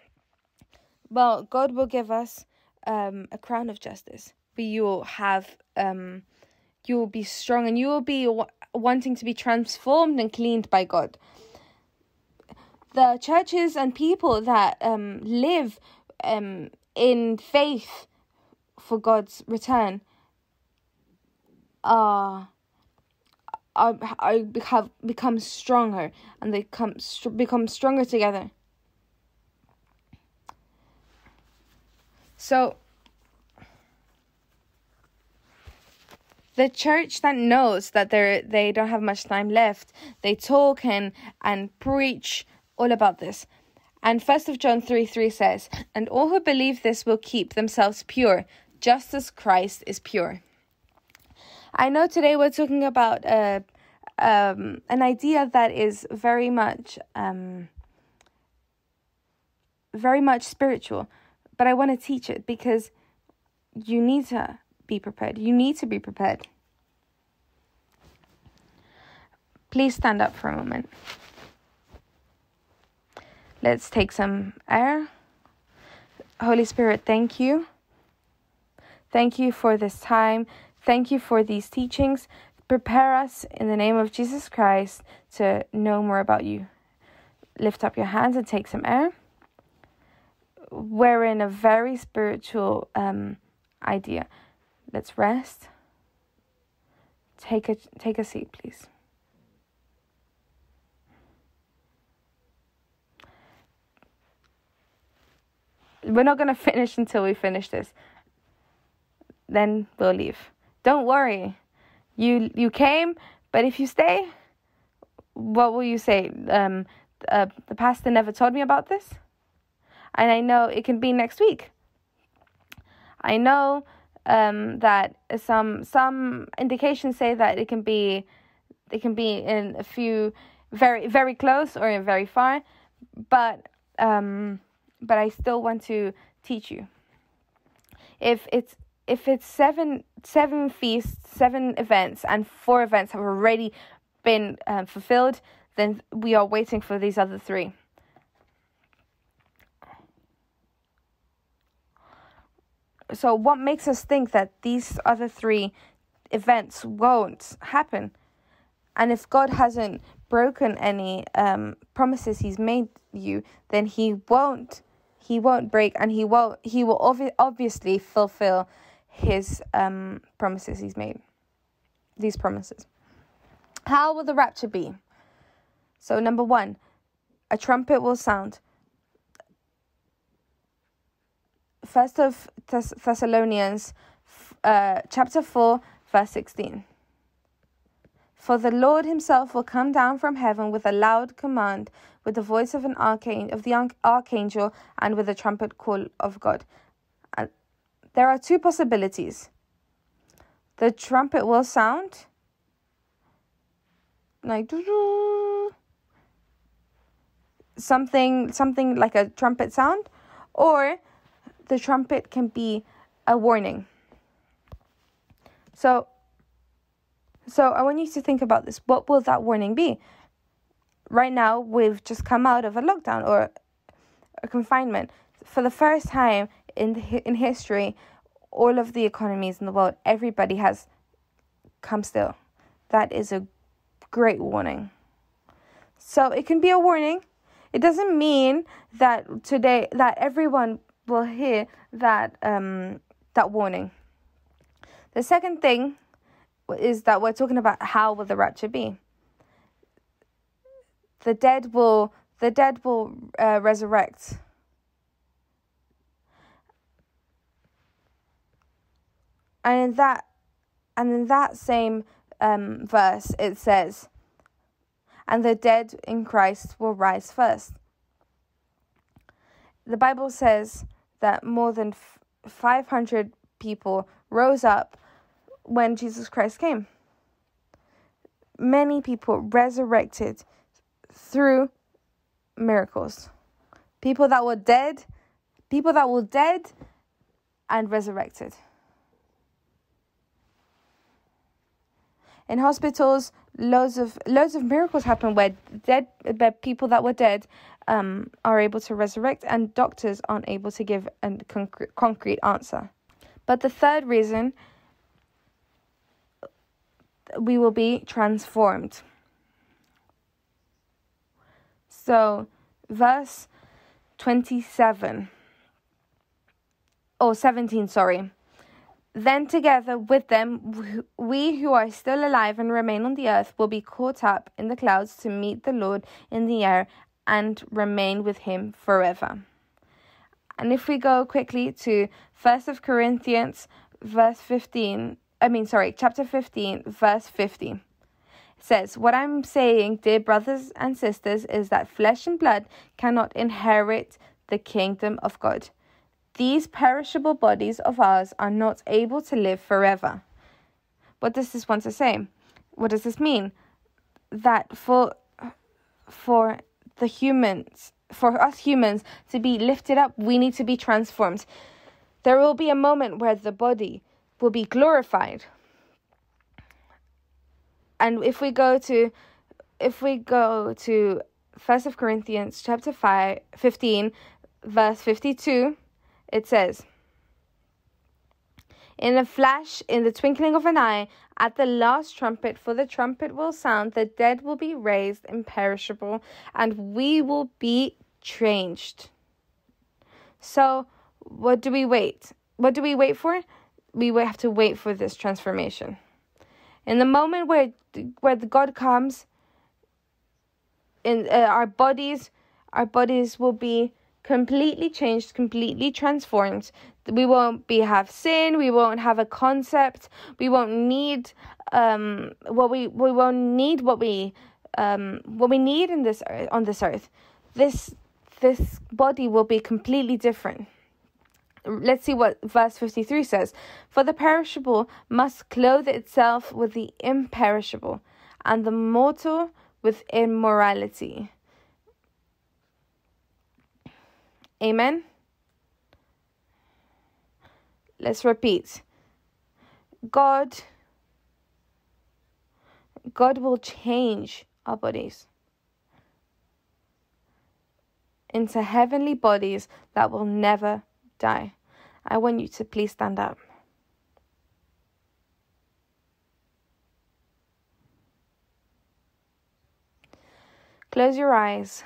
Well, God will give us um, a crown of justice you will have um you will be strong and you will be w- wanting to be transformed and cleaned by God. The churches and people that um live um in faith for God's return are are have become stronger and they come become stronger together. So the church that knows that they they don't have much time left they talk and and preach all about this and first of john 3 3 says and all who believe this will keep themselves pure just as christ is pure i know today we're talking about uh, um, an idea that is very much um, very much spiritual but i want to teach it because you need to be prepared. You need to be prepared. Please stand up for a moment. Let's take some air. Holy Spirit, thank you. Thank you for this time. Thank you for these teachings. Prepare us in the name of Jesus Christ to know more about you. Lift up your hands and take some air. We're in a very spiritual um, idea. Let's rest. Take a take a seat, please. We're not going to finish until we finish this. Then we'll leave. Don't worry. You you came, but if you stay, what will you say? Um, uh, the pastor never told me about this. and I know it can be next week. I know um, that some some indications say that it can be it can be in a few very very close or in very far, but um, but I still want to teach you. If it's if it's seven seven feasts, seven events, and four events have already been um, fulfilled, then we are waiting for these other three. So, what makes us think that these other three events won't happen? And if God hasn't broken any um, promises He's made you, then He won't. He won't break, and He won't. He will obvi- obviously fulfill His um, promises He's made. These promises. How will the rapture be? So, number one, a trumpet will sound. First of Thess- Thessalonians, uh, chapter four, verse sixteen. For the Lord himself will come down from heaven with a loud command, with the voice of an archangel, of the archangel, and with a trumpet call of God. There are two possibilities. The trumpet will sound. Like something something like a trumpet sound or the trumpet can be a warning. So so i want you to think about this. What will that warning be? Right now we've just come out of a lockdown or a confinement. For the first time in the, in history all of the economies in the world everybody has come still that is a great warning. So it can be a warning. It doesn't mean that today that everyone will hear that um, that warning. The second thing is that we're talking about how will the rapture be. The dead will the dead will uh, resurrect. And in that and in that same um, verse, it says, And the dead in Christ will rise first. The Bible says that more than 500 people rose up when Jesus Christ came. Many people resurrected through miracles. People that were dead, people that were dead and resurrected. In hospitals loads of loads of miracles happen where dead where people that were dead um, are able to resurrect and doctors aren't able to give a concrete, concrete answer. But the third reason we will be transformed. So verse 27 or 17 sorry then, together with them, we who are still alive and remain on the earth will be caught up in the clouds to meet the Lord in the air and remain with him forever. And if we go quickly to First of Corinthians, verse 15, I mean, sorry, chapter 15, verse 50. It says, What I'm saying, dear brothers and sisters, is that flesh and blood cannot inherit the kingdom of God these perishable bodies of ours are not able to live forever. What does this want to say? What does this mean? That for for the humans, for us humans to be lifted up, we need to be transformed. There will be a moment where the body will be glorified. And if we go to if we go to First of Corinthians chapter 5, 15 verse 52 it says, In a flash, in the twinkling of an eye, at the last trumpet, for the trumpet will sound, the dead will be raised imperishable, and we will be changed. So, what do we wait? What do we wait for? We have to wait for this transformation. In the moment where where God comes, in uh, our bodies, our bodies will be completely changed, completely transformed. We won't be have sin. We won't have a concept. We won't need um what we we won't need what we um what we need in this earth, on this earth. This this body will be completely different. Let's see what verse 53 says. For the perishable must clothe itself with the imperishable, and the mortal with immorality. Amen. Let's repeat. God God will change our bodies into heavenly bodies that will never die. I want you to please stand up. Close your eyes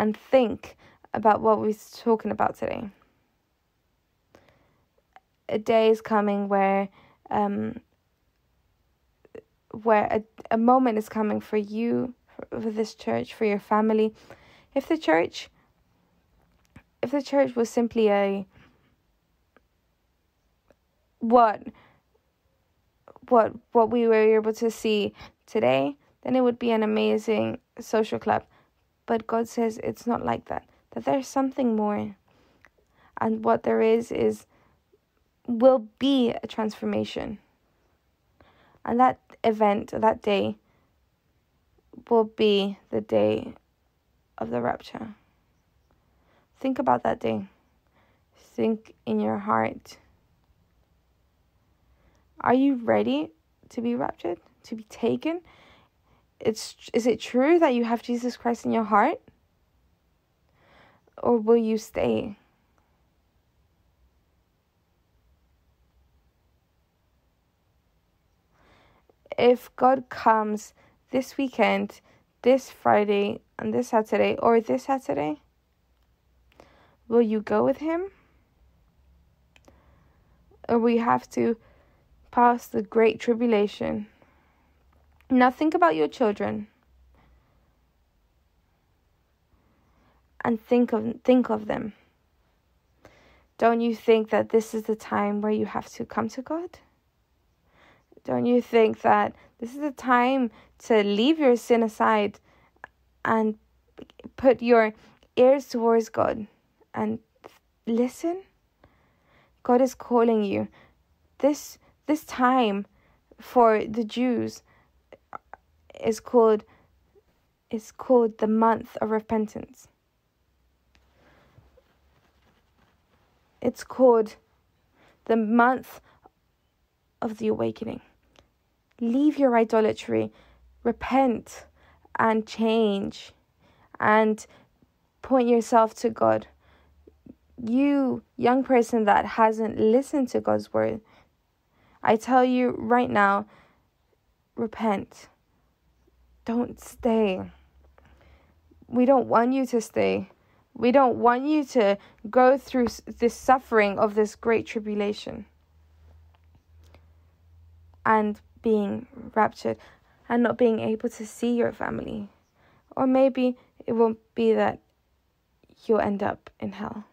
and think about what we're talking about today. A day is coming where um, where a, a moment is coming for you, for, for this church, for your family. If the church, if the church was simply a what what what we were able to see today, then it would be an amazing social club. But God says it's not like that. That there's something more. And what there is is will be a transformation. And that event, that day, will be the day of the rapture. Think about that day. Think in your heart. Are you ready to be raptured? To be taken? It's is it true that you have Jesus Christ in your heart? Or will you stay? if God comes this weekend, this Friday, and this Saturday, or this Saturday, will you go with Him? Or we have to pass the great tribulation. Now think about your children. And think of think of them. Don't you think that this is the time where you have to come to God? Don't you think that this is the time to leave your sin aside and put your ears towards God and listen? God is calling you. This this time for the Jews is called is called the month of repentance. It's called the month of the awakening. Leave your idolatry, repent and change and point yourself to God. You, young person that hasn't listened to God's word, I tell you right now, repent. Don't stay. We don't want you to stay. We don't want you to go through this suffering of this great tribulation. And being raptured and not being able to see your family. Or maybe it won't be that you'll end up in hell.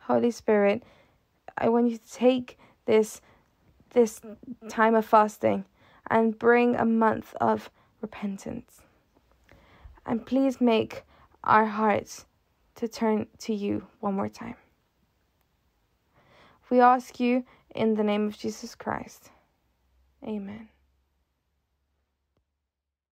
Holy Spirit, I want you to take this this time of fasting and bring a month of repentance. And please make our hearts to turn to you one more time. We ask you in the name of Jesus Christ. Amen.